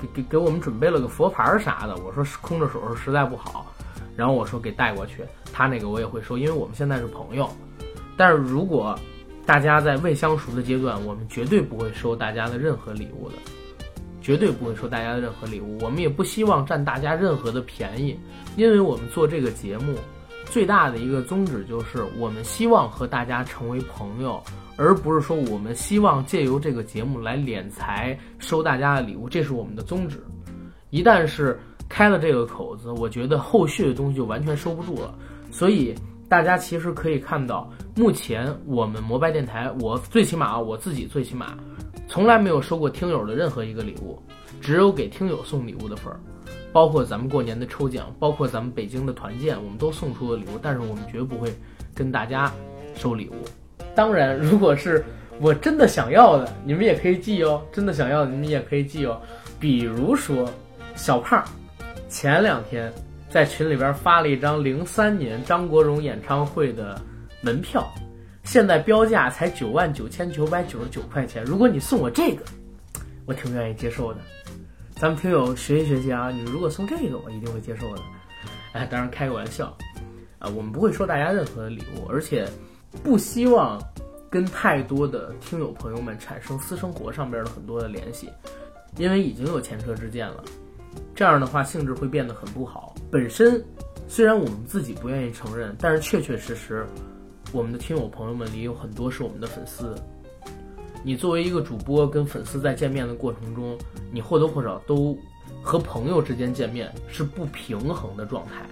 给给给我们准备了个佛牌啥的，我说空着手实在不好，然后我说给带过去，他那个我也会收，因为我们现在是朋友。但是如果大家在未相熟的阶段，我们绝对不会收大家的任何礼物的，绝对不会收大家的任何礼物。我们也不希望占大家任何的便宜，因为我们做这个节目最大的一个宗旨就是我们希望和大家成为朋友，而不是说我们希望借由这个节目来敛财收大家的礼物，这是我们的宗旨。一旦是开了这个口子，我觉得后续的东西就完全收不住了。所以大家其实可以看到，目前我们摩拜电台，我最起码，我自己最起码从来没有收过听友的任何一个礼物，只有给听友送礼物的份儿。包括咱们过年的抽奖，包括咱们北京的团建，我们都送出了礼物，但是我们绝不会跟大家收礼物。当然，如果是我真的想要的，你们也可以寄哦。真的想要的，你们也可以寄哦。比如说，小胖前两天在群里边发了一张零三年张国荣演唱会的门票，现在标价才九万九千九百九十九块钱。如果你送我这个，我挺愿意接受的。咱们听友学习学习啊！你如果送这个，我一定会接受的。哎，当然开个玩笑，啊，我们不会收大家任何的礼物，而且不希望跟太多的听友朋友们产生私生活上边的很多的联系，因为已经有前车之鉴了。这样的话性质会变得很不好。本身虽然我们自己不愿意承认，但是确确实实，我们的听友朋友们里有很多是我们的粉丝。你作为一个主播，跟粉丝在见面的过程中，你或多或少都和朋友之间见面是不平衡的状态。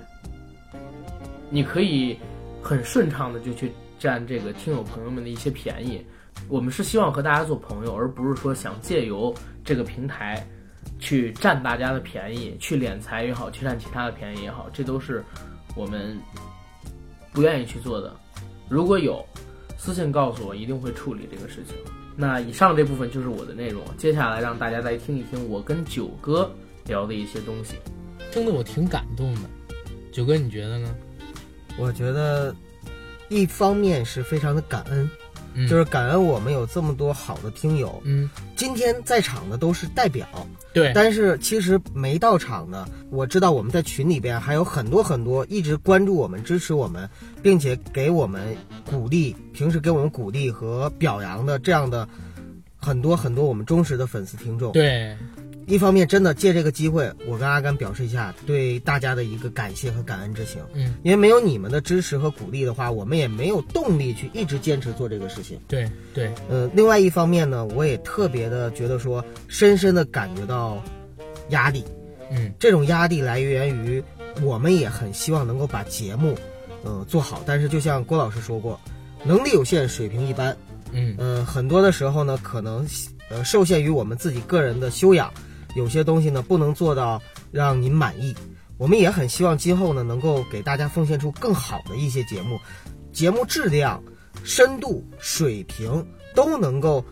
你可以很顺畅的就去占这个听友朋友们的一些便宜。我们是希望和大家做朋友，而不是说想借由这个平台去占大家的便宜，去敛财也好，去占其他的便宜也好，这都是我们不愿意去做的。如果有私信告诉我，一定会处理这个事情。那以上这部分就是我的内容，接下来让大家再听一听我跟九哥聊的一些东西，听得我挺感动的。九哥，你觉得呢？我觉得一方面是非常的感恩，嗯。就是感恩我们有这么多好的听友。嗯，今天在场的都是代表，对。但是其实没到场的，我知道我们在群里边还有很多很多一直关注我们、支持我们，并且给我们鼓励，平时给我们鼓励和表扬的这样的很多很多我们忠实的粉丝听众。对，一方面真的借这个机会，我跟阿甘表示一下对大家的一个感谢和感恩之情。嗯，因为没有你们的支持和鼓励的话，我们也没有动力去一直坚持做这个事情。对对，呃，另外一方面呢，我也特别的觉得说，深深的感觉到压力。嗯，这种压力来源于我们也很希望能够把节目，呃，做好。但是就像郭老师说过，能力有限，水平一般。嗯呃，很多的时候呢，可能呃受限于我们自己个人的修养，有些东西呢不能做到让您满意。我们也很希望今后呢能够给大家奉献出更好的一些节目，节目质量、深度、水平都能够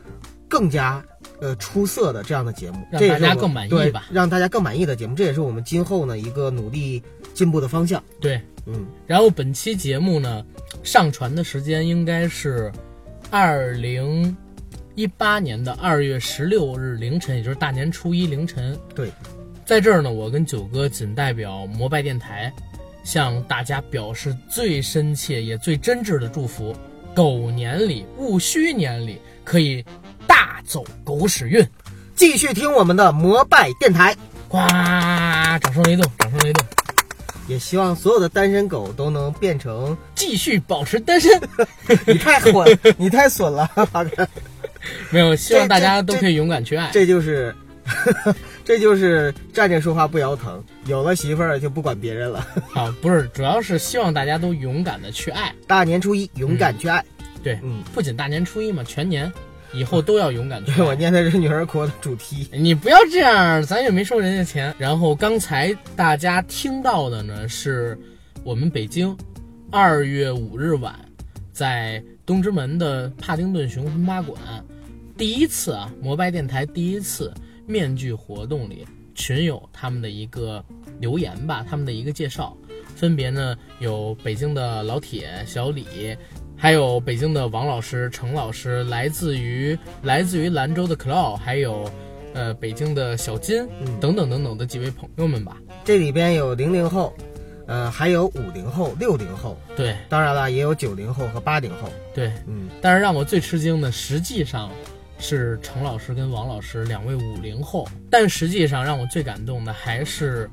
更加呃出色的这样的节目，让大家更满意对吧让大家更满意的节目，这也是我们今后呢一个努力进步的方向。对，嗯，然后本期节目呢，上传的时间应该是二零一八年的二月十六日凌晨，也就是大年初一凌晨。对，在这儿呢，我跟九哥仅代表摩拜电台，向大家表示最深切也最真挚的祝福：狗年里戊戌年里可以大走狗屎运，继续听我们的摩拜电台。呱，掌声雷动，掌声雷动！也希望所有的单身狗都能变成继续保持单身。你太混，你太损了。没有，希望大家都可以勇敢去爱。这就是，这就是站着说话不腰疼。有了媳妇儿就不管别人了。好，不是，主要是希望大家都勇敢的去爱。大年初一，勇敢去爱。对，嗯，不仅大年初一嘛，全年。以后都要勇敢去爱。对我念的是女儿国的主题。你不要这样，咱也没收人家钱。然后刚才大家听到的呢，是我们北京二月五日晚在东直门的帕丁顿熊婚八馆第一次啊，摩拜电台第一次面具活动里群友他们的一个留言吧，他们的一个介绍，分别呢有北京的老铁、小李。还有北京的王老师、程老师，来自于来自于兰州的 Cloud，还有呃北京的小金、等等等等的几位朋友们吧。这里边有零零后，呃，还有五零后、六零后，对，当然了，也有九零后和八零后。对，嗯，但是让我最吃惊的，实际上是程老师跟王老师两位五零后，但实际上让我最感动的还是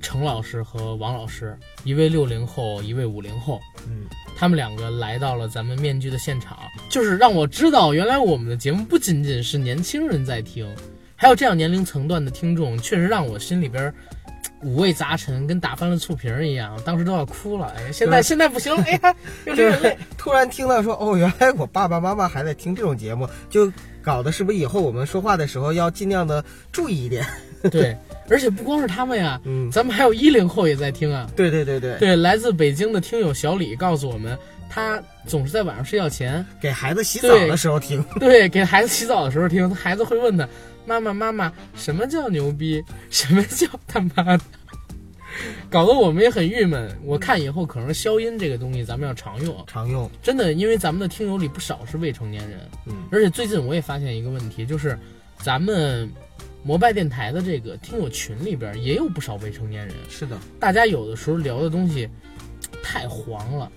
程老师和王老师，一位六零后，一位五零后。嗯。他们两个来到了咱们面具的现场，就是让我知道，原来我们的节目不仅仅是年轻人在听，还有这样年龄层段的听众，确实让我心里边五味杂陈，跟打翻了醋瓶一样，当时都要哭了。哎，现在现在不行了，哎呀，又流眼泪。突然听到说，哦，原来我爸爸妈妈还在听这种节目，就搞得是不是以后我们说话的时候要尽量的注意一点？对，而且不光是他们呀，嗯，咱们还有一零后也在听啊。对对对对对，来自北京的听友小李告诉我们，他总是在晚上睡觉前给孩子洗澡的时候听。对，给孩子洗澡的时候听，孩子会问他：“妈妈妈妈，什么叫牛逼？什么叫他妈的？” 搞得我们也很郁闷。我看以后可能消音这个东西咱们要常用，常用。真的，因为咱们的听友里不少是未成年人，嗯，而且最近我也发现一个问题，就是咱们。摩拜电台的这个听友群里边也有不少未成年人，是的，大家有的时候聊的东西太黄了，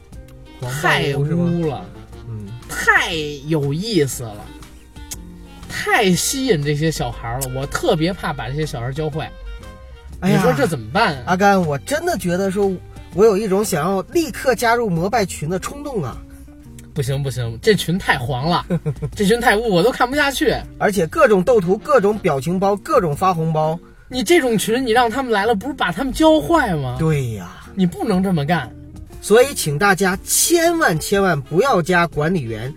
黄太污了，嗯，太有意思了，太吸引这些小孩了。我特别怕把这些小孩教坏。哎呀，你说这怎么办、啊？阿甘，我真的觉得说，我有一种想要立刻加入摩拜群的冲动啊。不行不行，这群太黄了，这群太污，我都看不下去。而且各种斗图、各种表情包、各种发红包，你这种群，你让他们来了，不是把他们教坏吗？对呀，你不能这么干。所以，请大家千万千万不要加管理员。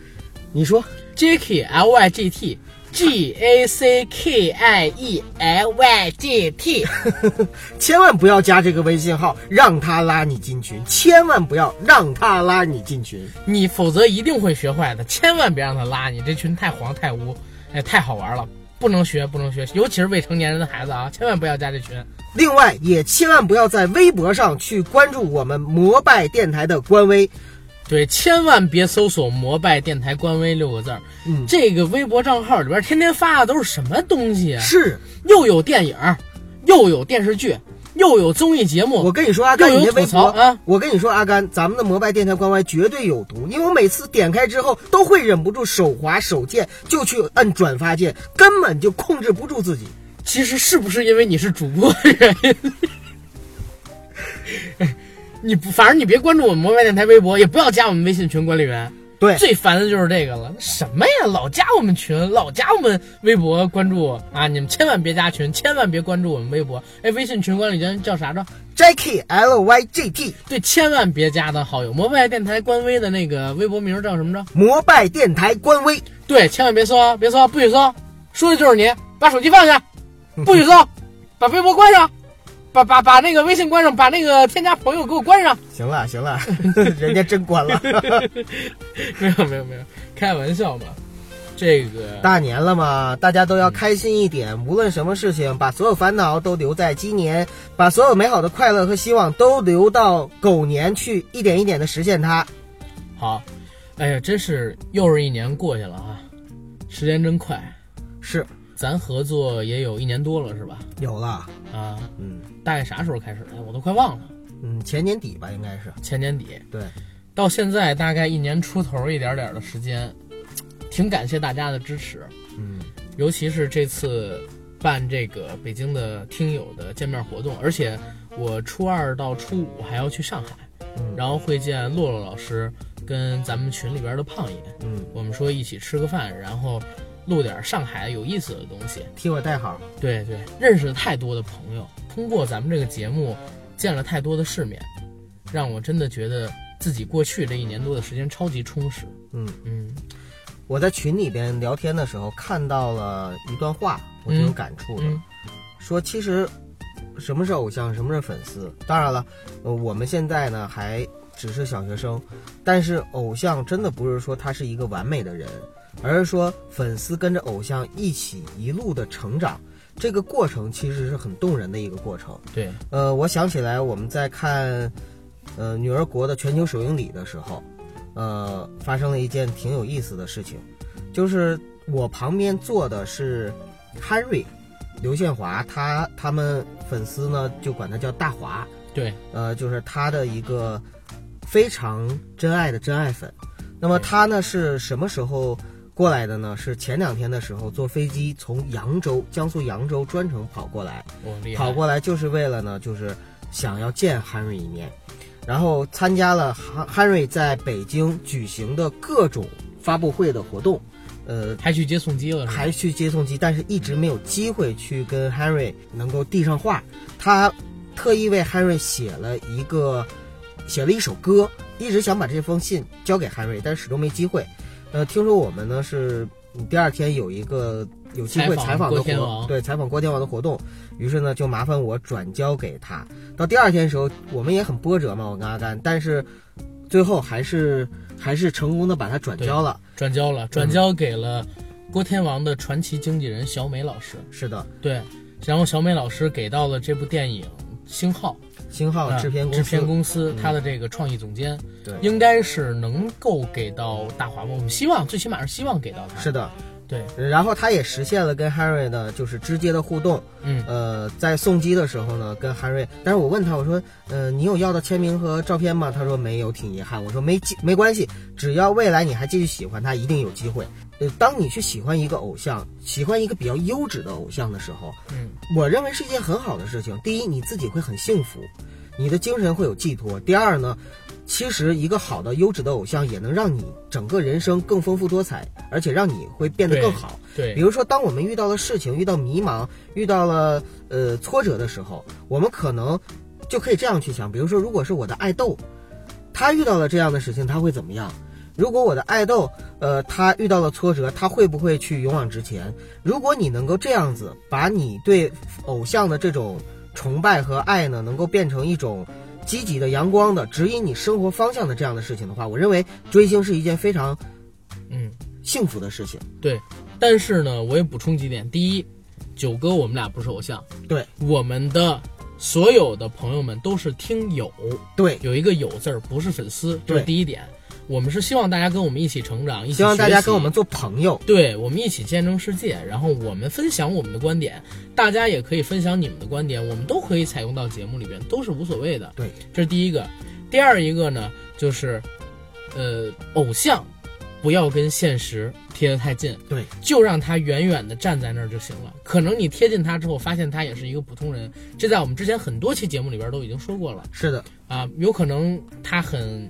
你说，Jacky L Y G T。G A C K I E L Y G T，千万不要加这个微信号，让他拉你进群，千万不要让他拉你进群，你否则一定会学坏的。千万别让他拉你，这群太黄太污，哎，太好玩了，不能学，不能学，尤其是未成年人的孩子啊，千万不要加这群。另外，也千万不要在微博上去关注我们摩拜电台的官微。对，千万别搜索“摩拜电台”官微六个字儿。嗯，这个微博账号里边天天发的都是什么东西啊？是，又有电影，又有电视剧，又有综艺节目。我跟你说，阿甘，有你的微博啊！我跟你说，阿甘，咱们的摩拜电台官微绝对有毒，因为我每次点开之后都会忍不住手滑手贱，就去按转发键，根本就控制不住自己。其实是不是因为你是主播的原因？你不，反正你别关注我们摩拜电台微博，也不要加我们微信群管理员。对，最烦的就是这个了。什么呀，老加我们群，老加我们微博关注啊！你们千万别加群，千万别关注我们微博。哎，微信群管理员叫啥着 Jacky L Y G T。对，千万别加他好友。摩拜电台官微的那个微博名叫什么着？摩拜电台官微。对，千万别搜啊，别搜，不许搜，说的就是你。把手机放下，不许搜，把微博关上。把把把那个微信关上，把那个添加朋友给我关上。行了行了，人家真关了。没有没有没有，开玩笑嘛。这个大年了嘛，大家都要开心一点。无论什么事情，把所有烦恼都留在今年，把所有美好的快乐和希望都留到狗年去，一点一点的实现它。好，哎呀，真是又是一年过去了啊，时间真快。是，咱合作也有一年多了，是吧？有了啊，嗯，大概啥时候开始的？我都快忘了。嗯，前年底吧，应该是前年底。对，到现在大概一年出头一点点的时间，挺感谢大家的支持。嗯，尤其是这次办这个北京的听友的见面活动，而且我初二到初五还要去上海，嗯然后会见洛洛老师跟咱们群里边的胖爷。嗯，我们说一起吃个饭，然后录点上海有意思的东西。替我带好。对对，认识了太多的朋友，通过咱们这个节目见了太多的世面，让我真的觉得自己过去这一年多的时间超级充实。嗯嗯，我在群里边聊天的时候看到了一段话，我挺有感触的，嗯说其实什么是偶像，什么是粉丝？当然了，呃，我们现在呢还只是小学生，但是偶像真的不是说他是一个完美的人，而是说粉丝跟着偶像一起一路的成长，这个过程其实是很动人的一个过程。对，呃，我想起来我们在看呃女儿国的全球首映礼的时候，呃，发生了一件挺有意思的事情，就是我旁边坐的是 Harry，刘宪华，他他们粉丝呢就管他叫大华，对，呃，就是他的一个非常真爱的真爱粉。那么他呢是什么时候过来的呢？是前两天的时候坐飞机从扬州，江苏扬州专程跑过来，哦，跑过来就是为了呢，就是想要见 Henry 一面，然后参加了 Henry 在北京举行的各种发布会的活动，呃，还去接送机了，还去接送机，但是一直没有机会去跟 Henry 能够递上话。他特意为 Henry 写了一个，写了一首歌，一直想把这封信交给 Henry，但是始终没机会。呃，听说我们呢是第二天有一个有机会采访的活动，对，采访郭天王的活动，于是呢就麻烦我转交给他。到第二天的时候，我们也很波折嘛，我跟阿甘，但是最后还是还是成功的把它转交了，转交了，转交给了郭天王的传奇经纪人小美老师。是的，对，然后小美老师给到了这部电影星号。星号制片制片公司，他的这个创意总监，对，应该是能够给到大华吧。我们希望，最起码是希望给到他。是的，对。然后他也实现了跟 Harry 的就是直接的互动。嗯，呃，在送机的时候呢，跟 Harry，但是我问他，我说，呃，你有要到签名和照片吗？他说没有，挺遗憾。我说没没关系，只要未来你还继续喜欢他，一定有机会。呃，当你去喜欢一个偶像，喜欢一个比较优质的偶像的时候，嗯，我认为是一件很好的事情。第一，你自己会很幸福。你的精神会有寄托。第二呢，其实一个好的优质的偶像也能让你整个人生更丰富多彩，而且让你会变得更好。对，比如说，当我们遇到了事情、遇到迷茫、遇到了呃挫折的时候，我们可能就可以这样去想：比如说，如果是我的爱豆，他遇到了这样的事情，他会怎么样？如果我的爱豆，呃，他遇到了挫折，他会不会去勇往直前？如果你能够这样子，把你对偶像的这种崇拜和爱呢，能够变成一种积极的、阳光的、指引你生活方向的这样的事情的话，我认为追星是一件非常，嗯，幸福的事情。对，但是呢，我也补充几点：第一，九哥我们俩不是偶像，对，我们的所有的朋友们都是听友，对，有一个友字儿，不是粉丝，这是第一点。我们是希望大家跟我们一起成长，一起希望大家跟我们做朋友，对我们一起见证世界，然后我们分享我们的观点，大家也可以分享你们的观点，我们都可以采用到节目里边，都是无所谓的。对，这是第一个。第二一个呢，就是，呃，偶像不要跟现实贴得太近，对，就让他远远的站在那儿就行了。可能你贴近他之后，发现他也是一个普通人，这在我们之前很多期节目里边都已经说过了。是的，啊，有可能他很。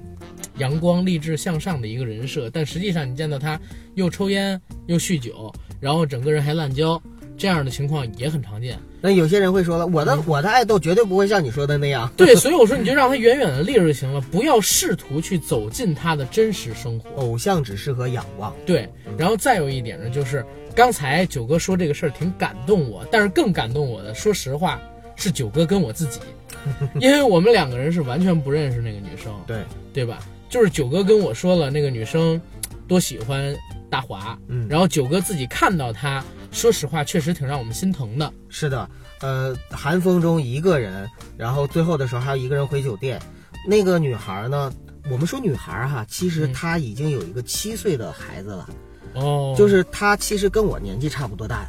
阳光、励志、向上的一个人设，但实际上你见到他又抽烟又酗酒，然后整个人还滥交，这样的情况也很常见。那有些人会说了，我的、嗯、我的爱豆绝对不会像你说的那样。对，所以我说你就让他远远的立着就行了，不要试图去走进他的真实生活。偶像只适合仰望。对，然后再有一点呢，就是刚才九哥说这个事儿挺感动我，但是更感动我的，说实话是九哥跟我自己，因为我们两个人是完全不认识那个女生，对对吧？就是九哥跟我说了，那个女生多喜欢大华，嗯，然后九哥自己看到她，说实话，确实挺让我们心疼的。是的，呃，寒风中一个人，然后最后的时候还有一个人回酒店。那个女孩呢，我们说女孩哈，其实她已经有一个七岁的孩子了，哦，就是她其实跟我年纪差不多大。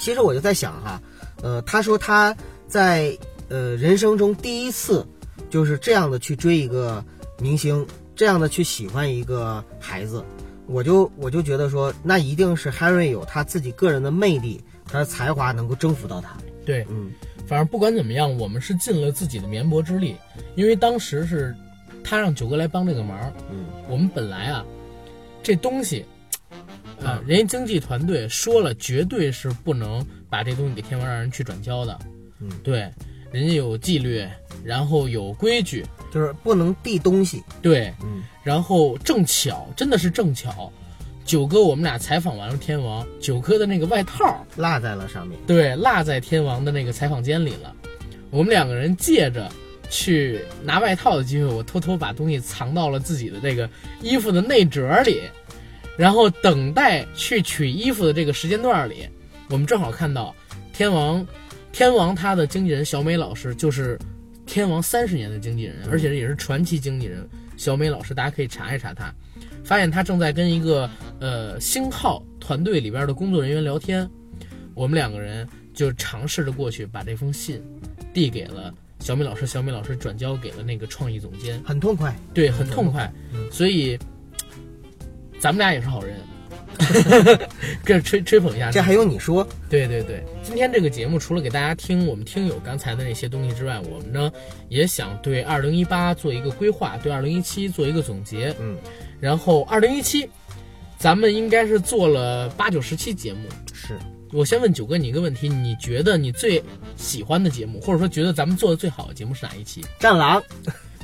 其实我就在想哈，呃，她说她在呃人生中第一次就是这样的去追一个明星。这样的去喜欢一个孩子，我就我就觉得说，那一定是 Harry 有他自己个人的魅力，他的才华能够征服到他。对，嗯，反正不管怎么样，我们是尽了自己的绵薄之力，因为当时是他让九哥来帮这个忙，嗯，我们本来啊，这东西啊，人家经纪团队说了，绝对是不能把这东西给天王让人去转交的，嗯，对，人家有纪律，然后有规矩。就是不能递东西，对，嗯，然后正巧，真的是正巧，九哥我们俩采访完了天王，九哥的那个外套落在了上面，对，落在天王的那个采访间里了。我们两个人借着去拿外套的机会，我偷偷把东西藏到了自己的这个衣服的内褶里，然后等待去取衣服的这个时间段里，我们正好看到天王，天王他的经纪人小美老师就是天王三十年的经纪人，而且也是传奇经纪人小美老师，大家可以查一查他，发现他正在跟一个呃星号团队里边的工作人员聊天，我们两个人就尝试着过去把这封信递给了小美老师，小美老师转交给了那个创意总监，很痛快，对，很痛快，所以咱们俩也是好人，这吹吹捧一下，这还用你说？对对对，今天这个节目除了给大家听我们听友刚才的那些东西之外，我们呢也想对二零一八做一个规划，对二零一七做一个总结。嗯，然后二零一七，咱们应该是做了八九十期节目。是我先问九哥你一个问题，你觉得你最喜欢的节目，或者说觉得咱们做的最好的节目是哪一期？战狼，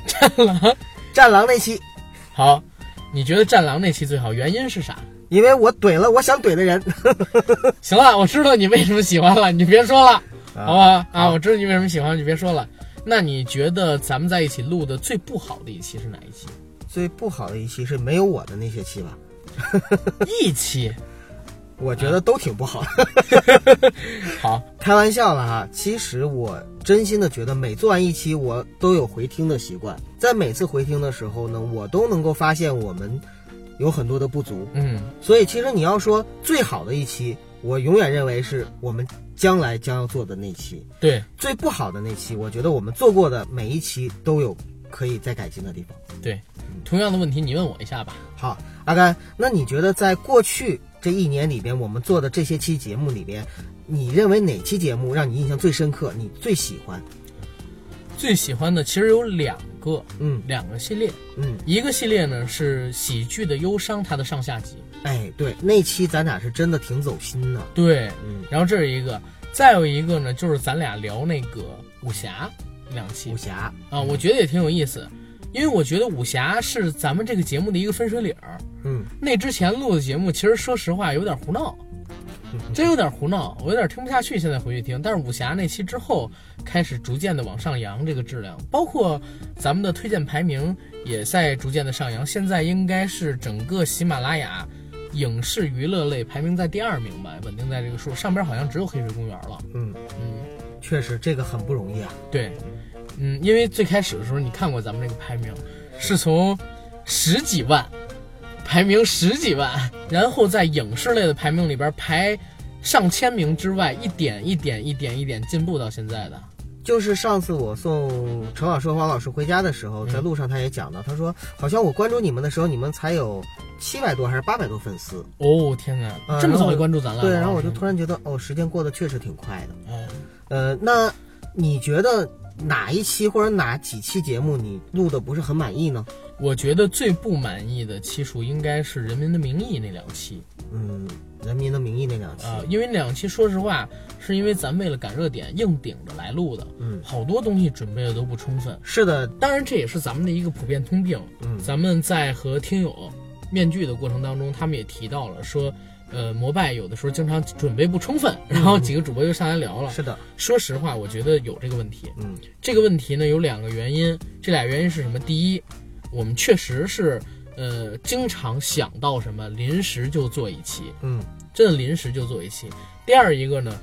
战狼，战狼那期。好，你觉得战狼那期最好，原因是啥？因为我怼了我想怼的人。行了，我知道你为什么喜欢了，你别说了，好吧？啊，我知道你为什么喜欢，你别说了。那你觉得咱们在一起录的最不好的一期是哪一期？最不好的一期是没有我的那些期吧？一期，我觉得都挺不好。好，开玩笑了哈。其实我真心的觉得，每做完一期，我都有回听的习惯。在每次回听的时候呢，我都能够发现我们有很多的不足。嗯，所以其实你要说最好的一期，我永远认为是我们将来将要做的那期。对，最不好的那期，我觉得我们做过的每一期都有可以再改进的地方。对，同样的问题你问我一下吧。好，阿甘，那你觉得在过去这一年里边，我们做的这些期节目里边，你认为哪期节目让你印象最深刻？你最喜欢？最喜欢的其实有两个，嗯，两个系列，嗯，一个系列呢是喜剧的忧伤，它的上下集。哎，对，那期咱俩是真的挺走心的。对，嗯，然后这是一个，再有一个呢就是咱俩聊那个武侠两期。武侠啊，我觉得也挺有意思，因为我觉得武侠是咱们这个节目的一个分水岭儿。嗯，那之前录的节目其实说实话有点胡闹。真有点胡闹，我有点听不下去。现在回去听，但是武侠那期之后开始逐渐的往上扬，这个质量，包括咱们的推荐排名也在逐渐的上扬。现在应该是整个喜马拉雅影视娱乐类排名在第二名吧，稳定在这个数上边，好像只有《黑水公园》了。嗯嗯，确实这个很不容易啊。对，嗯，因为最开始的时候你看过咱们这个排名，是从十几万。排名十几万，然后在影视类的排名里边排上千名之外，一点一点一点一点进步到现在的。就是上次我送陈老师、和王老师回家的时候，在路上他也讲到，他说好像我关注你们的时候，你们才有七百多还是八百多粉丝。哦天哪，呃、这么早就关注咱了？对，然后我就突然觉得，哦，时间过得确实挺快的。嗯，呃，那你觉得哪一期或者哪几期节目你录的不是很满意呢？我觉得最不满意的期数应该是《人民的名义》那两期。嗯，《人民的名义》那两期啊、呃，因为那两期说实话，是因为咱为了赶热点硬顶着来录的。嗯，好多东西准备的都不充分。是的，当然这也是咱们的一个普遍通病。嗯，咱们在和听友面具的过程当中，他们也提到了说，呃，摩拜有的时候经常准备不充分，然后几个主播就上来聊了。是的，说实话，我觉得有这个问题。嗯，这个问题呢有两个原因，这俩原因是什么？第一。我们确实是，呃，经常想到什么临时就做一期，嗯，真的临时就做一期。第二一个呢，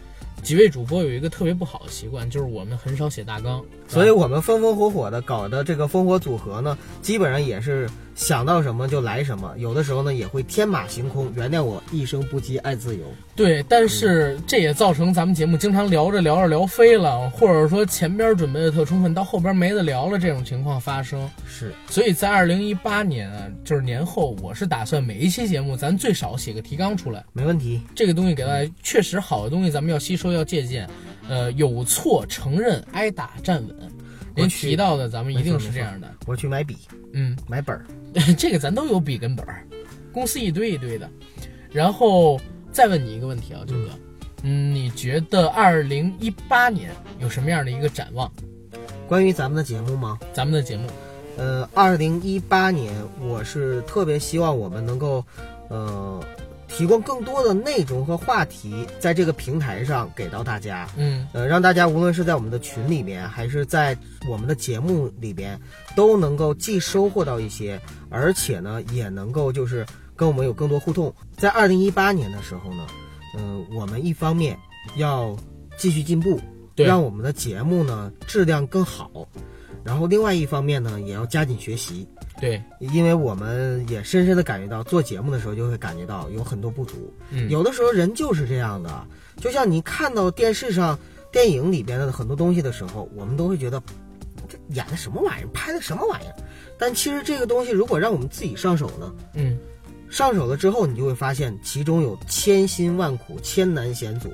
几位主播有一个特别不好的习惯，就是我们很少写大纲，所以我们风风火火的搞的这个烽火组合呢，基本上也是想到什么就来什么，有的时候呢也会天马行空。原谅我一生不羁爱自由。对，但是这也造成咱们节目经常聊着聊着聊飞了，或者说前边准备的特充分，到后边没得聊了，这种情况发生。是，所以在二零一八年啊，就是年后，我是打算每一期节目咱最少写个提纲出来，没问题。这个东西给大家确实好的东西，咱们要吸收要借鉴，呃，有错承认，挨打站稳。您提到的，咱们一定是这样的。我去买笔，嗯，买本儿，这个咱都有笔跟本儿，公司一堆一堆的。然后再问你一个问题啊，九哥，嗯，你觉得二零一八年有什么样的一个展望？关于咱们的节目吗？咱们的节目，呃，二零一八年，我是特别希望我们能够呃，提供更多的内容和话题在这个平台上给到大家。嗯，呃，让大家无论是在我们的群里面，还是在我们的节目里边，都能够既收获到一些，而且呢，也能够就是跟我们有更多互动。在二零一八年的时候呢，嗯、我们一方面要继续进步，对让我们的节目呢质量更好，然后另外一方面呢，也要加紧学习。对，因为我们也深深的感觉到，做节目的时候就会感觉到有很多不足。嗯有的时候人就是这样的，就像你看到电视上、电影里边的很多东西的时候，我们都会觉得这演的什么玩意儿，拍的什么玩意儿。但其实这个东西如果让我们自己上手呢，嗯，上手了之后，你就会发现其中有千辛万苦、千难险阻，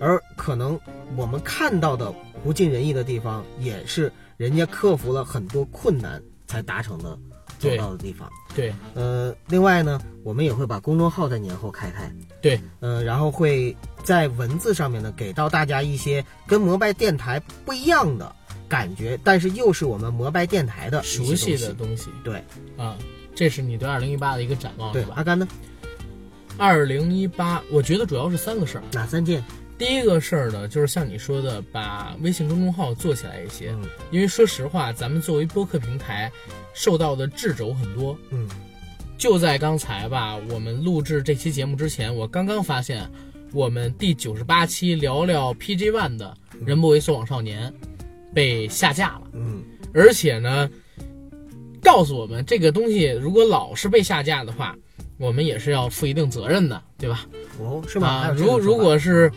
而可能我们看到的不尽人意的地方，也是人家克服了很多困难才达成的走对到的地方。对，呃，另外呢，我们也会把公众号在年后开开，对，呃，然后会在文字上面呢给到大家一些跟摩拜电台不一样的感觉，但是又是我们摩拜电台的熟悉的东东西。对，啊，这是你对二零一八的一个展望，是吧？对阿甘呢？二零一八，我觉得主要是三个事儿。哪三件？第一个事儿呢，就是像你说的，把微信公众号做起来一些。嗯因为说实话，咱们作为播客平台，受到的掣肘很多。嗯，就在刚才吧，我们录制这期节目之前，我刚刚发现，我们第九十八期聊聊 PG One 的《人不猥琐网少年》被下架了。嗯，而且呢，告诉我们这个东西如果老是被下架的话，我们也是要负一定责任的，对吧？哦，是吗？啊，如如果是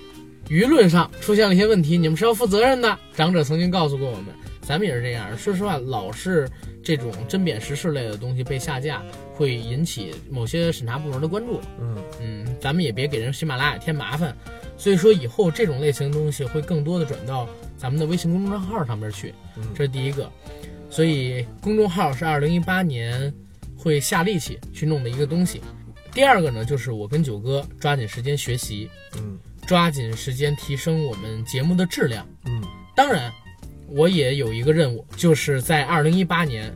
舆论上出现了一些问题，你们是要负责任的。长者曾经告诉过我们，咱们也是这样。说实话，老是这种针砭时事类的东西被下架，会引起某些审查部门的关注。嗯嗯，咱们也别给人喜马拉雅添麻烦。所以说，以后这种类型的东西会更多的转到咱们的微信公众账号上面去。嗯这是第一个。所以公众号是二零一八年会下力气去弄的一个东西。第二个呢，就是我跟九哥抓紧时间学习，嗯，抓紧时间提升我们节目的质量。嗯，当然，我也有一个任务，就是在二零一八年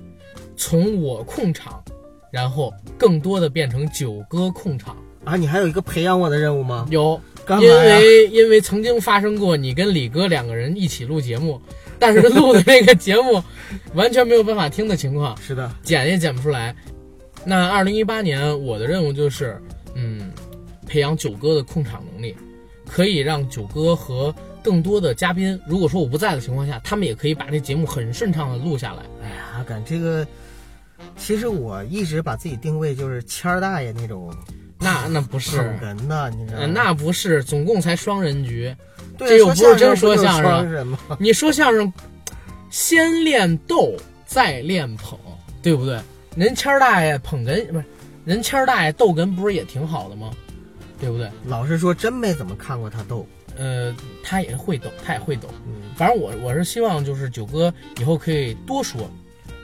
从我控场，然后更多的变成九哥控场。啊，你还有一个培养我的任务吗？有，因？为因为曾经发生过你跟李哥两个人一起录节目，但是录的那个节目完全没有办法听的情况，是的，剪也剪不出来。那二零一八年我的任务就是，嗯，培养九哥的控场能力，可以让九哥和更多的嘉宾，如果说我不在的情况下，他们也可以把这节目很顺畅的录下来。哎呀，阿甘这个，其实我一直把自己定位就是谦儿大爷那种那那不是捧哏的，你知道吗？呃那不是，总共才双人局，对这又不是真说说相相声。你说相声，先练逗，再练捧，对不对？人谦儿大爷捧哏不是，人谦儿大爷逗哏不是也挺好的吗？对不对？老实说，真没怎么看过他逗。呃，他也会抖，他也会抖。嗯，反正我我是希望就是九哥以后可以多说，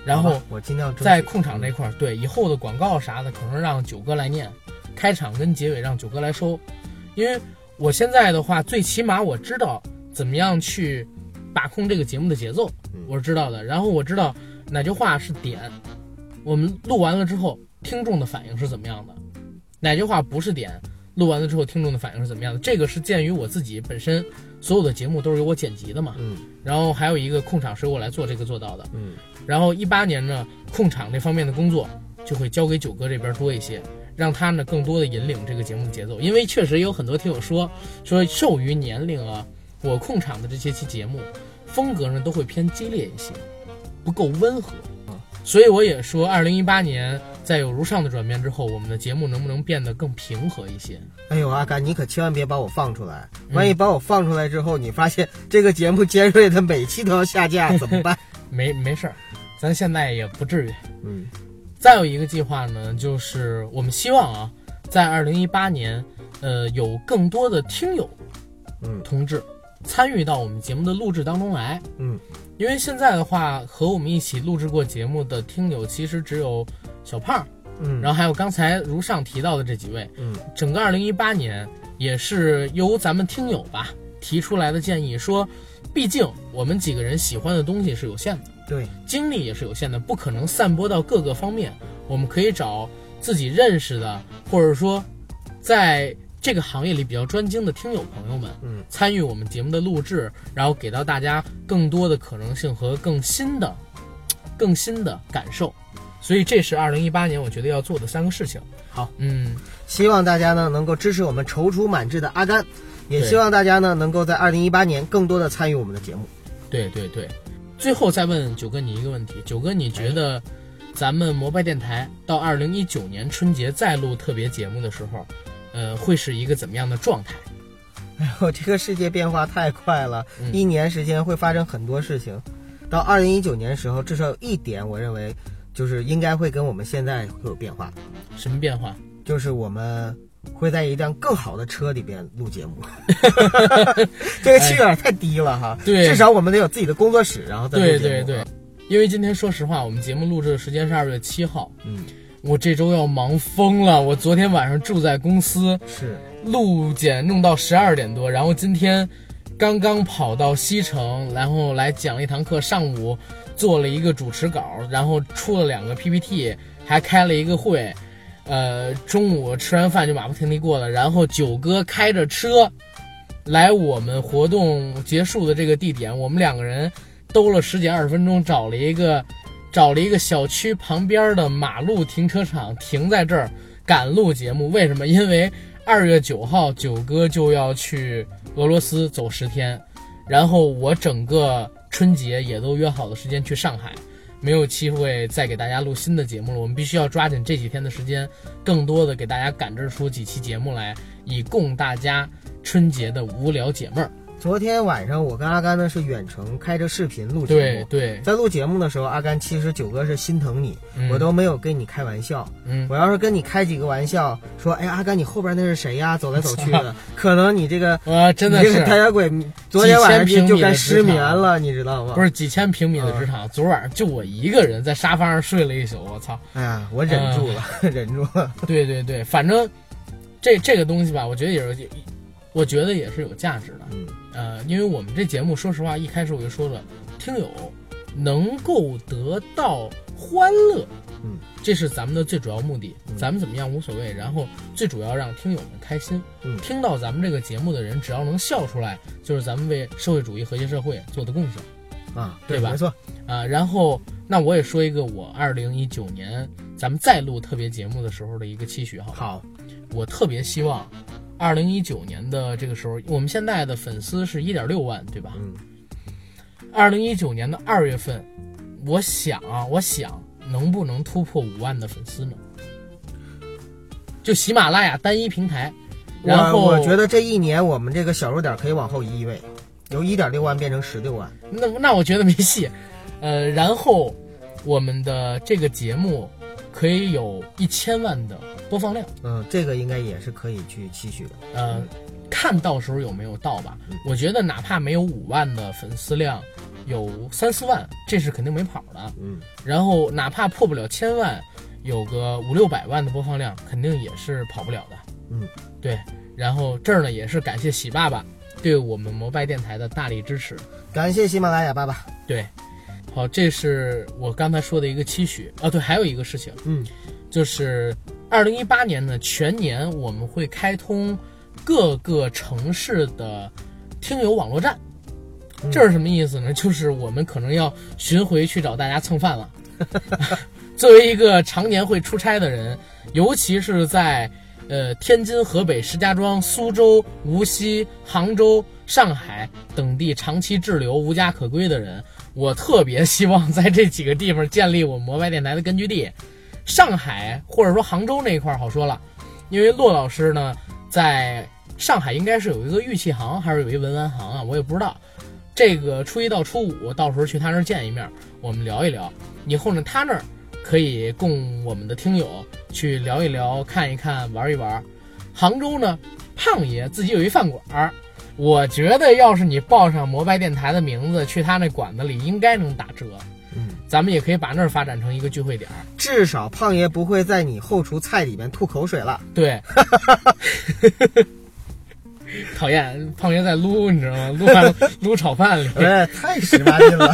然后我尽量在控场这块儿，对以后的广告啥的，可能让九哥来念，开场跟结尾让九哥来收，因为我现在的话，最起码我知道怎么样去把控这个节目的节奏，嗯我是知道的。然后我知道哪句话是点，我们录完了之后，听众的反应是怎么样的，哪句话不是点，录完了之后听众的反应是怎么样的。这个是鉴于我自己本身所有的节目都是由我剪辑的嘛，嗯，然后还有一个控场是由我来做这个做到的，嗯，然后一八年呢，控场这方面的工作就会交给九哥这边多一些，让他呢更多的引领这个节目的节奏。因为确实有很多听友说说受于年龄啊，我控场的这些期节目风格呢都会偏激烈一些，不够温和。所以我也说，二零一八年在有如上的转变之后，我们的节目能不能变得更平和一些？哎呦，阿甘，你可千万别把我放出来！嗯万一把我放出来之后，你发现这个节目尖锐的每期都要下架，怎么办？没没事儿，咱现在也不至于。嗯，再有一个计划呢，就是我们希望啊，在二零一八年，呃，有更多的听友，嗯，同志参与到我们节目的录制当中来。嗯，因为现在的话，和我们一起录制过节目的听友其实只有小胖，嗯。然后还有刚才如上提到的这几位，嗯，整个二零一八年也是由咱们听友吧提出来的建议，说，毕竟我们几个人喜欢的东西是有限的，对，精力也是有限的，不可能散播到各个方面。我们可以找自己认识的，或者说在这个行业里比较专精的听友朋友们，嗯，参与我们节目的录制，然后给到大家更多的可能性和更新的、更新的感受。所以这是二零一八年我觉得要做的三个事情。好，嗯，希望大家呢能够支持我们踌躇满志的阿甘，也希望大家呢能够在二零一八年更多的参与我们的节目。对对对，最后再问九哥你一个问题，九哥你觉得咱们摩拜电台到二零一九年春节再录特别节目的时候，呃，会是一个怎么样的状态？哎呦，这个世界变化太快了，嗯一年时间会发生很多事情。到二零一九年的时候，至少有一点，我认为就是应该会跟我们现在会有变化。什么变化？就是我们会在一辆更好的车里边录节目。这个期有点太低了哈。对至少我们得有自己的工作室，然后再录对节目对对，因为今天说实话，我们节目录制的时间是二月七号，嗯，我这周要忙疯了。我昨天晚上住在公司，是路检弄到十二点多，然后今天刚刚跑到西城，然后来讲了一堂课，上午做了一个主持稿，然后出了两个 PPT，还开了一个会。呃，中午吃完饭就马不停蹄过了，然后九哥开着车来我们活动结束的这个地点，我们两个人兜了十几二十分钟，找了一个找了一个小区旁边的马路停车场，停在这儿赶录节目。为什么？因为二月九号九哥就要去俄罗斯走十天，然后我整个春节也都约好了时间去上海。没有机会再给大家录新的节目了，我们必须要抓紧这几天的时间，更多的给大家赶制出几期节目来，以供大家春节的无聊解闷儿。昨天晚上我跟阿甘呢是远程开着视频录节目，对对，在录节目的时候，阿甘其实九哥是心疼你，嗯。我都没有跟你开玩笑。嗯。我要是跟你开几个玩笑，说哎阿甘你后边那是谁呀？走来走去的，可能你这个 啊真的是你这个胎鬼，昨天晚上就该失眠了，你知道吗？不是几千平米的职场，昨晚上就我一个人在沙发上睡了一宿，我操！哎呀，我忍住了，忍住了。对对对，反正这这个东西吧，我觉得也是，我觉得也是有价值的。嗯，呃，因为我们这节目，说实话，一开始我就说了，听友能够得到欢乐，嗯，这是咱们的最主要目的。咱们怎么样无所谓，然后最主要让听友们开心。嗯，听到咱们这个节目的人，只要能笑出来，就是咱们为社会主义和谐社会做的贡献。啊，对吧？没错。啊，然后那我也说一个我二零一九年咱们再录特别节目的时候的一个期许，好。好，我特别希望二零一九年的这个时候，我们现在的粉丝是一点六万，对吧？嗯。二零一九年的二月份，我想啊，我想能不能突破五万的粉丝呢？就喜马拉雅单一平台，然后我我觉得这一年我们这个小数点可以往后移一位，由一点六万变成十六万。那那我觉得没戏，呃，然后我们的这个节目可以有一千万的播放量，嗯，这个应该也是可以去期许的。呃，看到时候有没有到吧？我觉得哪怕没有五万的粉丝量，有三四万，这是肯定没跑的。嗯，然后哪怕破不了千万，有个五六百万的播放量，肯定也是跑不了的。嗯，对。然后这儿呢，也是感谢喜爸爸对我们摩拜电台的大力支持，感谢喜马拉雅爸爸。对，好，这是我刚才说的一个期许啊。对，还有一个事情，嗯，就是二零一八年呢全年我们会开通各个城市的听友网络站。这是什么意思呢？就是我们可能要巡回去找大家蹭饭了。作为一个常年会出差的人，尤其是在呃天津、河北、石家庄、苏州、无锡、杭州、上海等地长期滞留无家可归的人，我特别希望在这几个地方建立我们摩拜电台的根据地。上海或者说杭州那一块儿好说了，因为骆老师呢在上海应该是有一个玉器行，还是有一文玩行啊，我也不知道。这个初一到初五，到时候去他那儿见一面，我们聊一聊。以后呢，他那儿可以供我们的听友去聊一聊、看一看、玩一玩。杭州呢，胖爷自己有一饭馆儿，我觉得要是你报上摩拜电台的名字，去他那馆子里应该能打折。嗯，咱们也可以把那儿发展成一个聚会点儿。至少胖爷不会在你后厨菜里面吐口水了。对，讨厌，胖爷在撸，你知道吗？撸完 撸炒饭里，哎，太十八禁了。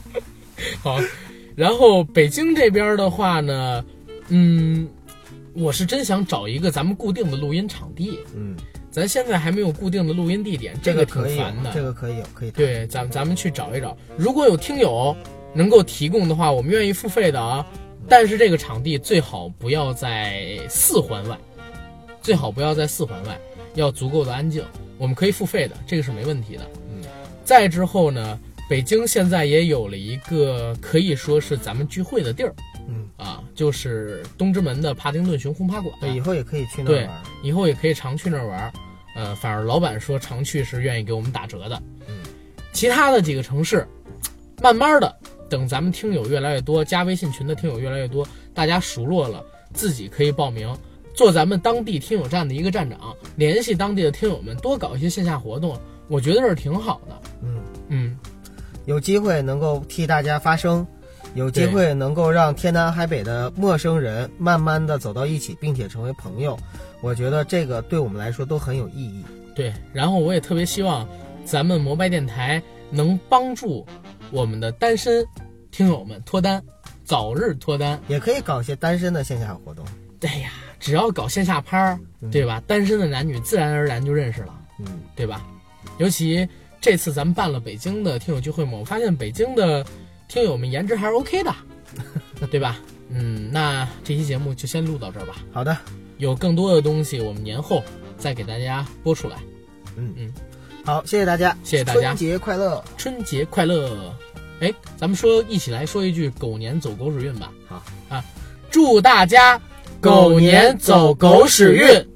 好，然后北京这边的话呢，嗯，我是真想找一个咱们固定的录音场地。嗯，咱现在还没有固定的录音地点，这个挺烦的。这个可以有，可以。对，咱咱们去找一找。如果有听友能够提供的话，我们愿意付费的啊。但是这个场地最好不要在四环外，最好不要在四环外，要足够的安静。我们可以付费的，这个是没问题的。嗯。再之后呢，北京现在也有了一个可以说是咱们聚会的地儿。嗯。啊，就是东直门的帕丁顿熊轰趴馆。对，以后也可以去那儿对玩。，以后也可以常去那儿玩儿。呃，反而老板说常去是愿意给我们打折的。嗯，其他的几个城市，慢慢的，等咱们听友越来越多，加微信群的听友越来越多，大家熟络了，自己可以报名做咱们当地听友站的一个站长，联系当地的听友们，多搞一些线下活动，我觉得是挺好的。嗯嗯，有机会能够替大家发声，有机会能够让天南海北的陌生人慢慢的走到一起，并且成为朋友，我觉得这个对我们来说都很有意义。对，然后我也特别希望咱们摩拜电台能帮助我们的单身听友们脱单，早日脱单。也可以搞一些单身的线下活动。对呀，只要搞线下趴儿，对吧？单身的男女自然而然就认识了，嗯，对吧？尤其这次咱们办了北京的听友聚会嘛，我发现北京的听友们颜值还是 OK 的，对吧？嗯，那这期节目就先录到这儿吧。好的，有更多的东西我们年后再给大家播出来。嗯嗯，好，谢谢大家，谢谢大家，春节快乐，春节快乐！哎，咱们说一起来说一句狗年走狗屎运吧。好啊，祝大家狗年走狗屎运！